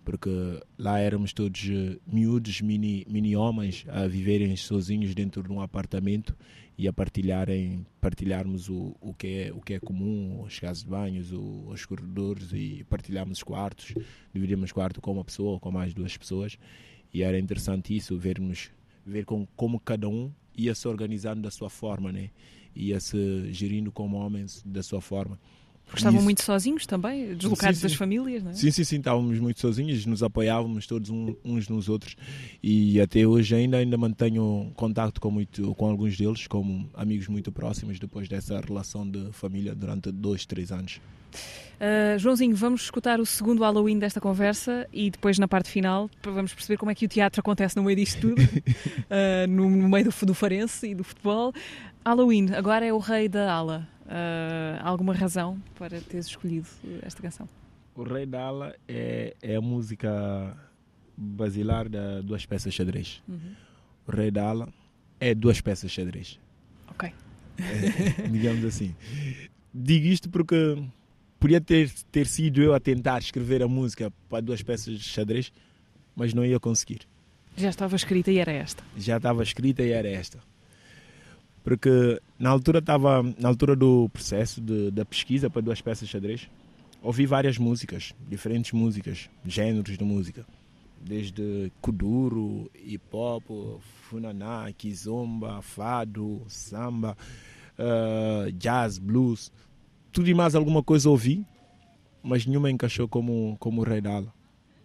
porque lá éramos todos eh, miúdos, mini, mini homens, a viverem sozinhos dentro de um apartamento e a partilharem, partilharmos o, o, que é, o que é comum, os casos de banhos, o, os corredores e partilharmos os quartos, dividíamos quarto com uma pessoa ou com mais duas pessoas e era interessante isso, vermos, ver com, como cada um ia se organizando da sua forma, né? Ia se gerindo como homens da sua forma. Porque estavam isso... muito sozinhos também, deslocados sim, sim. das famílias, não é? Sim, sim, sim, estávamos muito sozinhos, nos apoiávamos todos uns nos outros e até hoje ainda, ainda mantenho contato com, muito, com alguns deles, como amigos muito próximos depois dessa relação de família durante dois, três anos. Uh, Joãozinho, vamos escutar o segundo Halloween desta conversa e depois na parte final vamos perceber como é que o teatro acontece no meio disto tudo, uh, no, no, meio do, do Farense e do futebol. Halloween, agora é o rei da ala. Uh, alguma razão para teres escolhido esta canção? O Rei da Ala é, é a música basilar de duas peças de xadrez. Uhum. O Rei da Ala é duas peças de xadrez. Ok. É, digamos assim. Digo isto porque podia ter, ter sido eu a tentar escrever a música para duas peças de xadrez, mas não ia conseguir. Já estava escrita e era esta? Já estava escrita e era esta porque na altura estava na altura do processo de, da pesquisa para duas peças de xadrez ouvi várias músicas diferentes músicas géneros de música. Desde kuduro hip hop funaná kizomba fado samba uh, jazz blues. Tudo e mais alguma coisa ouvi mas nenhuma encaixou como como rei dala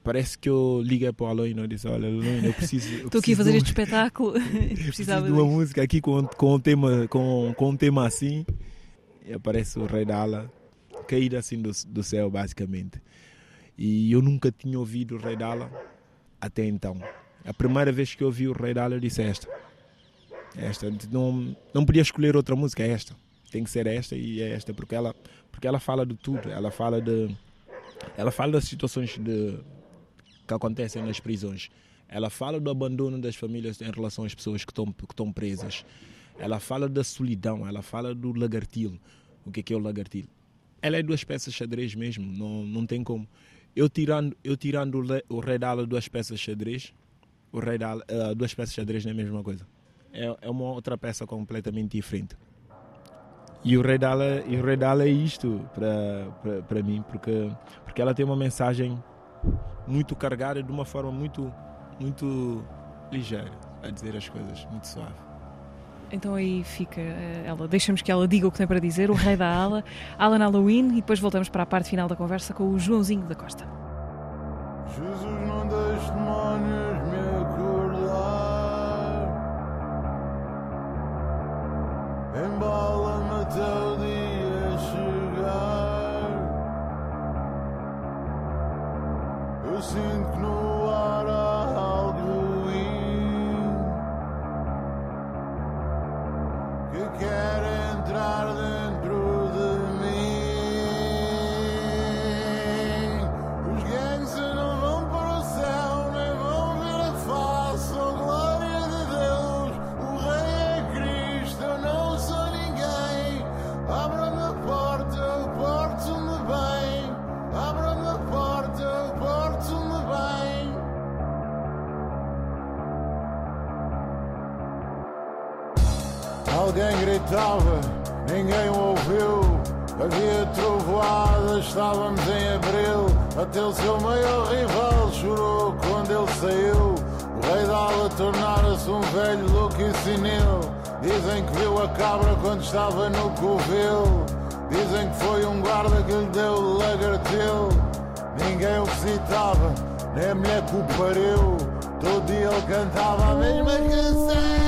parece que eu liguei para o Aloy e disse: Olha, Aloy, eu preciso. Estou aqui a fazer este espetáculo. Precisava de uma disso. música aqui com, com, um tema, com, com um tema assim. E aparece o Rei da Ala cair assim do, do céu, basicamente. E eu nunca tinha ouvido o Rei da Ala até então. A primeira vez que eu ouvi o Rei da Ala, eu disse: Esta. Esta. Não, não podia escolher outra música, é esta. Tem que ser esta e é esta, porque ela, porque ela fala de tudo. Ela fala de. Ela fala das situações de que acontecem nas prisões. Ela fala do abandono das famílias em relação às pessoas que estão, que estão presas. Ela fala da solidão, ela fala do lagartilo. O que é, que é o lagartilo? Ela é duas peças de xadrez mesmo, não, não tem como. Eu tirando, eu tirando o rei dala duas peças de xadrez, o rei dala, uh, duas peças de xadrez não é a mesma coisa. É, é uma outra peça completamente diferente. E o rei dala, e o rei dala é isto para mim, porque, porque ela tem uma mensagem muito carregada de uma forma muito, muito ligeira a dizer as coisas, muito suave. Então aí fica eh, ela, deixamos que ela diga o que tem para dizer, o rei da ala, Alan Halloween, e depois voltamos para a parte final da conversa com o Joãozinho da Costa. Jesus não deixe demónios me acordar, embala-me até Eu sinto que no estava no covil. Dizem que foi um guarda que lhe deu o lagartil. Ninguém o visitava, nem a mulher que o pariu. Todo dia ele cantava a mesma canção.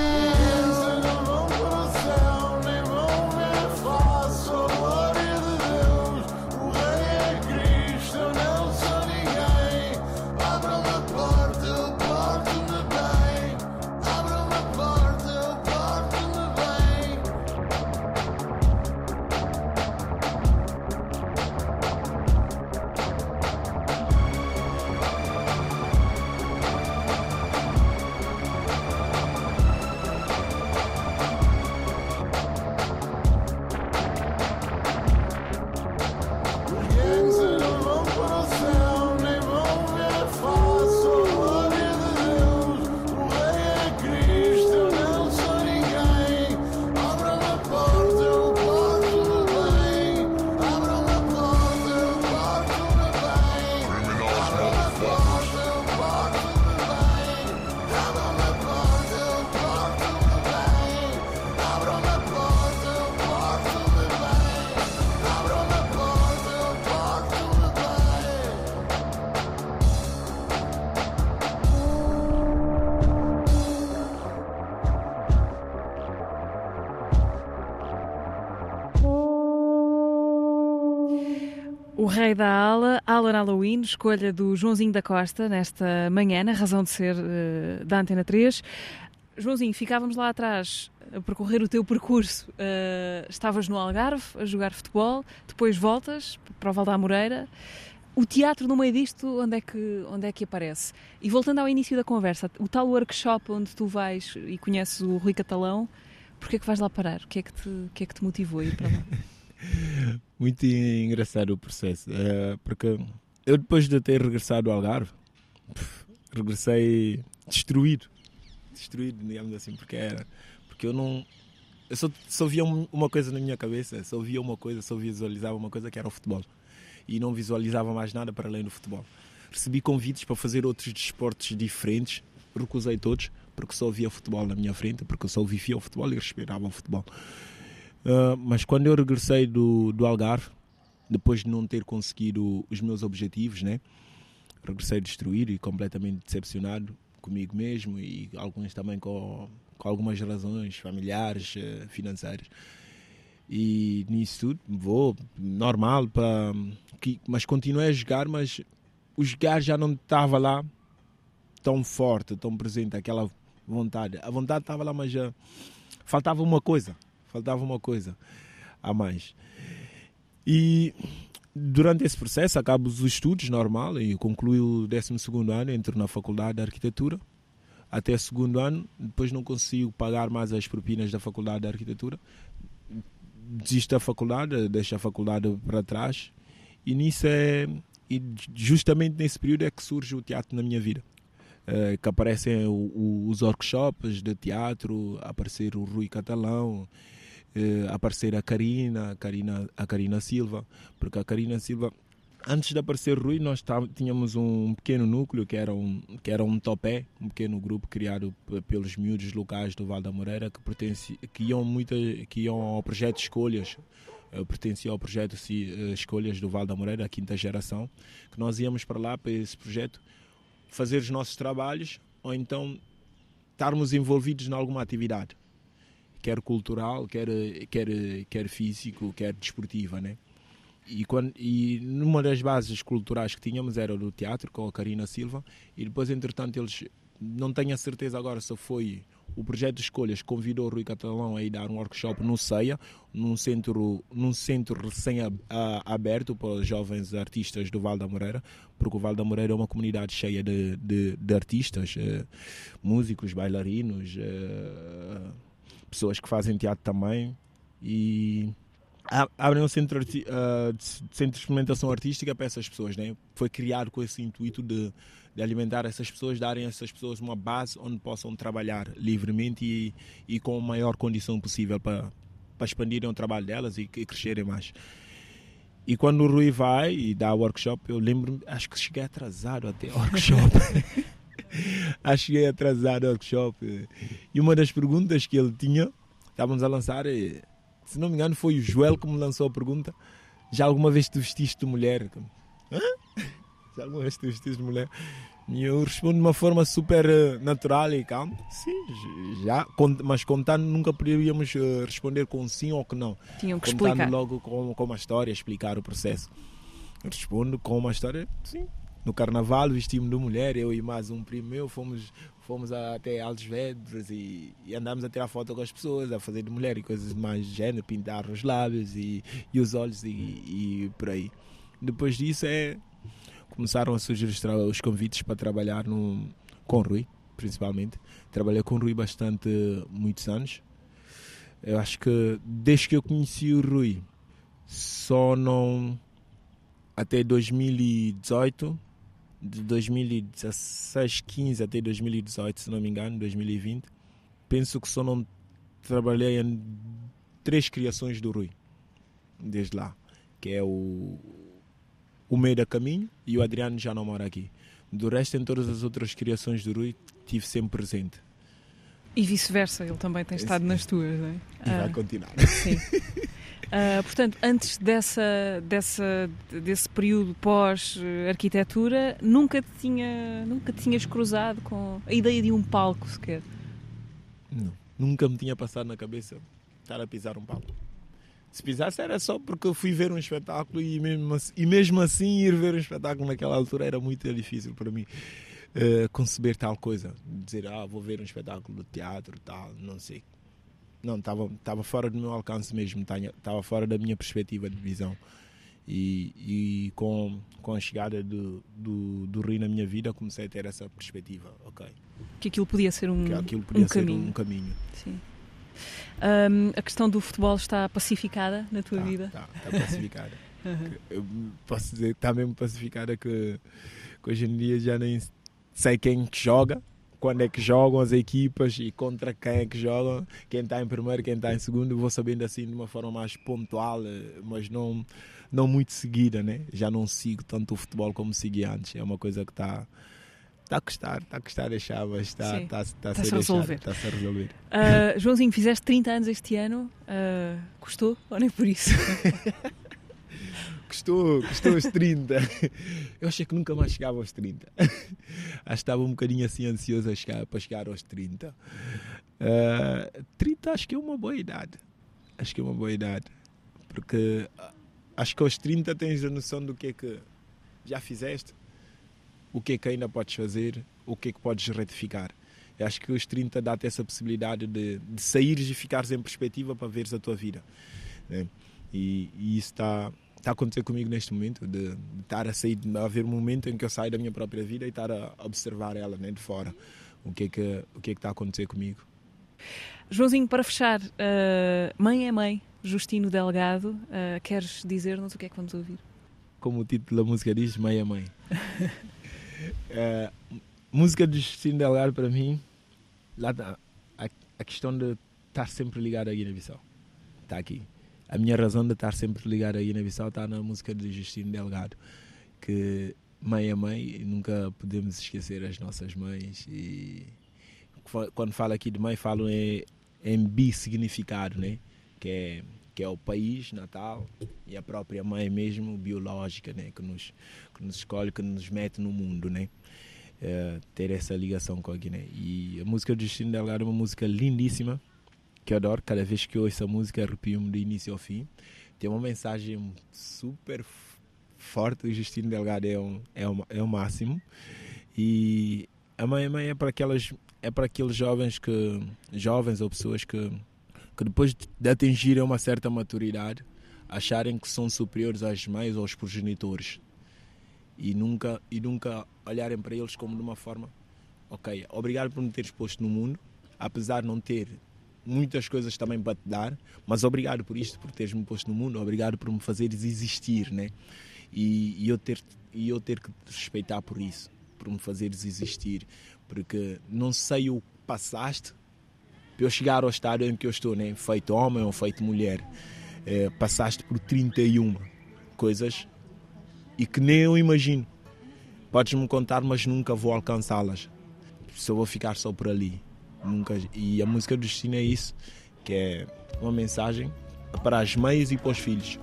O Rei da Ala, Alan Halloween, escolha do Joãozinho da Costa nesta manhã, na razão de ser uh, da Antena 3. Joãozinho, ficávamos lá atrás a percorrer o teu percurso. Uh, estavas no Algarve a jogar futebol, depois voltas para o Val da Moreira. O teatro no meio disto, onde é, que, onde é que aparece? E voltando ao início da conversa, o tal workshop onde tu vais e conheces o Rui Catalão, porquê é que vais lá parar? O que é que te, que é que te motivou a ir para lá? Muito engraçado o processo, uh, porque eu depois de ter regressado ao Algarve, regressei destruído, destruído, digamos assim, porque era, porque eu não, eu só, só via uma coisa na minha cabeça, só via uma coisa, só visualizava uma coisa que era o futebol e não visualizava mais nada para além do futebol. Recebi convites para fazer outros desportos diferentes, recusei todos, porque só via futebol na minha frente, porque eu só vivia o futebol e respirava o futebol. Uh, mas quando eu regressei do, do Algarve, depois de não ter conseguido os meus objetivos, né? regressei destruído e completamente decepcionado comigo mesmo e alguns também com, com algumas razões familiares, uh, financeiras. E nisso tudo, vou normal, para mas continuei a jogar, mas o jogar já não estava lá tão forte, tão presente, aquela vontade. A vontade estava lá, mas já faltava uma coisa, faltava uma coisa a mais. E durante esse processo acabo os estudos normal e concluí o 12 ano, entro na faculdade de arquitetura até segundo ano, depois não consigo pagar mais as propinas da faculdade de arquitetura, desisto da faculdade, deixo a faculdade para trás e nisso é e justamente nesse período é que surge o teatro na minha vida. É, que aparecem o, o, os workshops de teatro, aparecer o Rui Catalão, é, aparecer a Karina, a Karina, a Karina Silva, porque a Karina Silva antes de aparecer Rui, nós tá, tínhamos um pequeno núcleo que era um, que era um topé, um pequeno grupo criado pelos miúdos locais do Val da Moreira que, pertence, que, iam, muita, que iam ao projeto Escolhas, pertencia ao projeto eh, Escolhas do Val da Moreira, a quinta geração, que nós íamos para lá, para esse projeto, fazer os nossos trabalhos ou então estarmos envolvidos em alguma atividade, quer cultural, quer, quer, quer físico, quer desportiva, né? E, quando, e numa das bases culturais que tínhamos era do teatro, com a Karina Silva, e depois, entretanto, eles, não tenho a certeza agora se foi o projeto de escolhas convidou o Rui Catalão a ir dar um workshop no CEIA, num centro, num centro recém-aberto para jovens artistas do Val da Moreira, porque o Val da Moreira é uma comunidade cheia de, de, de artistas, eh, músicos, bailarinos, eh, pessoas que fazem teatro também. E abrem um centro, uh, de centro de experimentação artística para essas pessoas. Né? Foi criado com esse intuito de, de, alimentar essas pessoas, darem a essas pessoas uma base onde possam trabalhar livremente e, e com a maior condição possível para, para expandirem o trabalho delas e, e crescerem mais. E quando o Rui vai e dá workshop, eu lembro, acho que cheguei atrasado até ao workshop. acho que cheguei atrasado ao workshop. E uma das perguntas que ele tinha, estávamos a lançar, é, se não me engano, foi o Joel que me lançou a pergunta. Já alguma vez te vestiste de mulher? Hã? Já alguma vez te vestiste de mulher? E eu respondo de uma forma super eh, natural e calma. Sim, já. Mas contando, nunca poderíamos eh, responder com sim ou que não. Tinham que contando explicar. logo com, com uma história, explicar o processo. Eu respondo com uma história, sim. No carnaval vestimos de mulher, eu e mais um primo meu fomos fomos até Altos Vedros e, e andámos a tirar foto com as pessoas, a fazer de mulher e coisas mais do género, pintar os lábios e, e os olhos e, e, por aí. Depois disso é começaram a surgir os, convites para trabalhar no, com Rui, principalmente. Trabalhei com Rui bastante, muitos anos. Eu acho que desde que eu conheci o Rui, só não até 2018 de 2016, 15 até 2018, se não me engano, 2020, penso que só não trabalhei em três criações do Rui, desde lá, que é o, o Meio da Caminho e o Adriano já não mora aqui. Do resto, em todas as outras criações do Rui, tive sempre presente. E vice-versa, ele também tem estado nas tuas, não é? E vai ah, continuar. Sim. Uh, portanto, antes dessa, dessa, desse período pós-arquitetura, nunca, tinha, nunca tinhas cruzado com a ideia de um palco sequer? Não, nunca me tinha passado na cabeça estar a pisar um palco. Se pisasse era só porque eu fui ver um espetáculo e mesmo assim, e mesmo assim ir ver um espetáculo naquela altura era muito difícil para mim uh, conceber tal coisa. Dizer, ah, vou ver um espetáculo de teatro, tal, não sei. Não, estava fora do meu alcance mesmo, estava fora da minha perspectiva de visão. E, e com, com a chegada do, do, do Rio na minha vida comecei a ter essa perspectiva, ok. Que aquilo podia ser um, que aquilo podia um ser caminho. um caminho. Sim. Um, a questão do futebol está pacificada na tua tá, vida? Está tá pacificada. uhum. Eu posso dizer que está mesmo pacificada que, que hoje em dia já nem sei quem joga, quando é que jogam as equipas e contra quem é que jogam, quem está em primeiro, quem está em segundo, vou sabendo assim de uma forma mais pontual, eh, mas não, não muito seguida, né? Já não sigo tanto o futebol como seguia antes, é uma coisa que está Está a custar, está a custar deixar, mas está, está, está, está, a, a resolver. Está -se a resolver. Uh, Joãozinho, fizeste 30 anos este ano, uh, custou ou nem por isso? custou, custou os 30. Eu achei que nunca mais chegava aos 30. Acho estava um bocadinho assim ansioso chegar, para chegar aos 30. Uh, 30 acho que é uma boa idade. Acho que é uma boa idade. Porque acho que aos 30 tens a noção do que é que já fizeste o que é que ainda podes fazer, o que é que podes retificar. Eu acho que os 30 dá-te essa possibilidade de, de saíres e ficares em perspectiva para veres a tua vida. Né? E, e, isso está, está a acontecer comigo neste momento, de, de estar a sair, de haver um momento em que eu saio da minha própria vida e estar a observar ela né, de fora. O que, é que, o que é que está a acontecer comigo. Joãozinho, para fechar, uh, Mãe é Mãe, Justino Delgado, uh, queres dizer-nos o que é que vamos ouvir? Como o título da música diz, Mãe é Mãe. É, música de Justino Delgado para mim, lá tá, a, a questão de estar sempre ligado à Guiné-Bissau. Está aqui. A minha razão de estar sempre ligado à Guiné-Bissau está na música de Justino Delgado, que mãe é mãe e nunca podemos esquecer as nossas mães. E quando falo aqui de mãe, falo em, em bi-significado, né? que é que é o país natal e a própria mãe mesmo biológica, né, que nos que nos escolhe, que nos mete no mundo, né? É, ter essa ligação com a Guiné. E a música do Justino Delgado é uma música lindíssima, que eu adoro. Cada vez que eu ouço a música, arrepio-me do início ao fim. Tem uma mensagem super forte. O Justino Delgado é, um, é, um, é o máximo. E a mãe, a mãe é para aquelas é para aqueles jovens que jovens ou pessoas que que depois de atingirem uma certa maturidade, acharem que são superiores às mães ou aos progenitores e nunca, e nunca olharem para eles como de uma forma, ok, obrigado por me teres posto no mundo, apesar de não ter muitas coisas também para te dar, mas obrigado por isto, por teres me posto no mundo, obrigado por me fazeres existir, né? E, e eu ter e eu ter que te respeitar por isso, por me fazeres existir, porque não sei o que passaste, para eu chegar ao estado em que eu estou, né? feito homem ou feito mulher, é, passaste por 31 coisas e que nem eu imagino. Podes-me contar, mas nunca vou alcançá-las. Só vou ficar só por ali. Nunca. E a música do destino é isso, que é uma mensagem para as mães e para os filhos.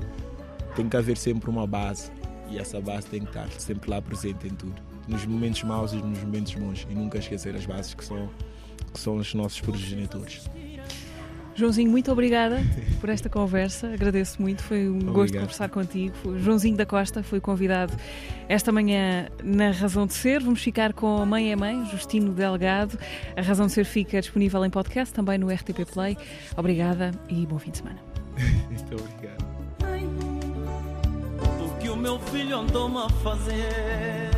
Tem que haver sempre uma base e essa base tem que estar sempre lá presente em tudo. Nos momentos maus e nos momentos bons. E nunca esquecer as bases que são que são os nossos progenitores. Joãozinho, muito obrigada por esta conversa. Agradeço muito, foi um Obrigado. gosto conversar contigo. Joãozinho da Costa foi convidado esta manhã na Razão de Ser. Vamos ficar com Mãe é Mãe, Justino Delgado. A Razão de Ser fica disponível em podcast, também no RTP Play. Obrigada e bom fim de semana. muito obrigado. O que o meu filho andou-me a fazer,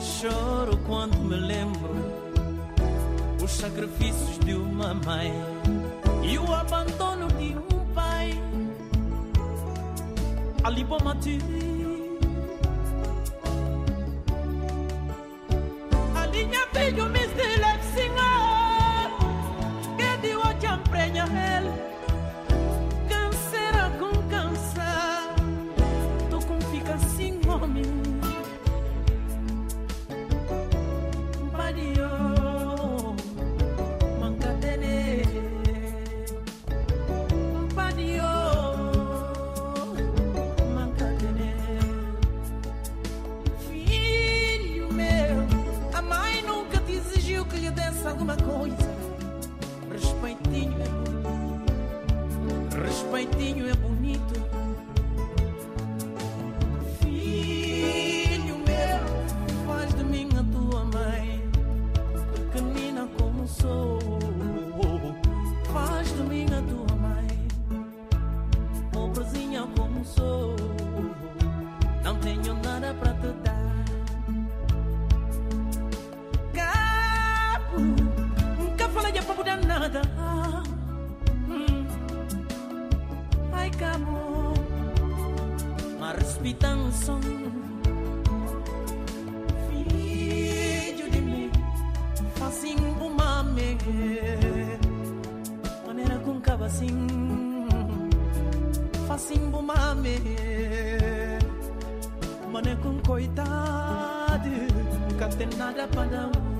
choro quando me lembro os sacrifícios de uma mãe e o abandono de um pai. Ali Bomati. A linha filho me vi som, Filho de mim, fazem uma megue, maneira com cabacinho, assim. fazem uma mame, maneira com coitado, nunca tem nada para dar.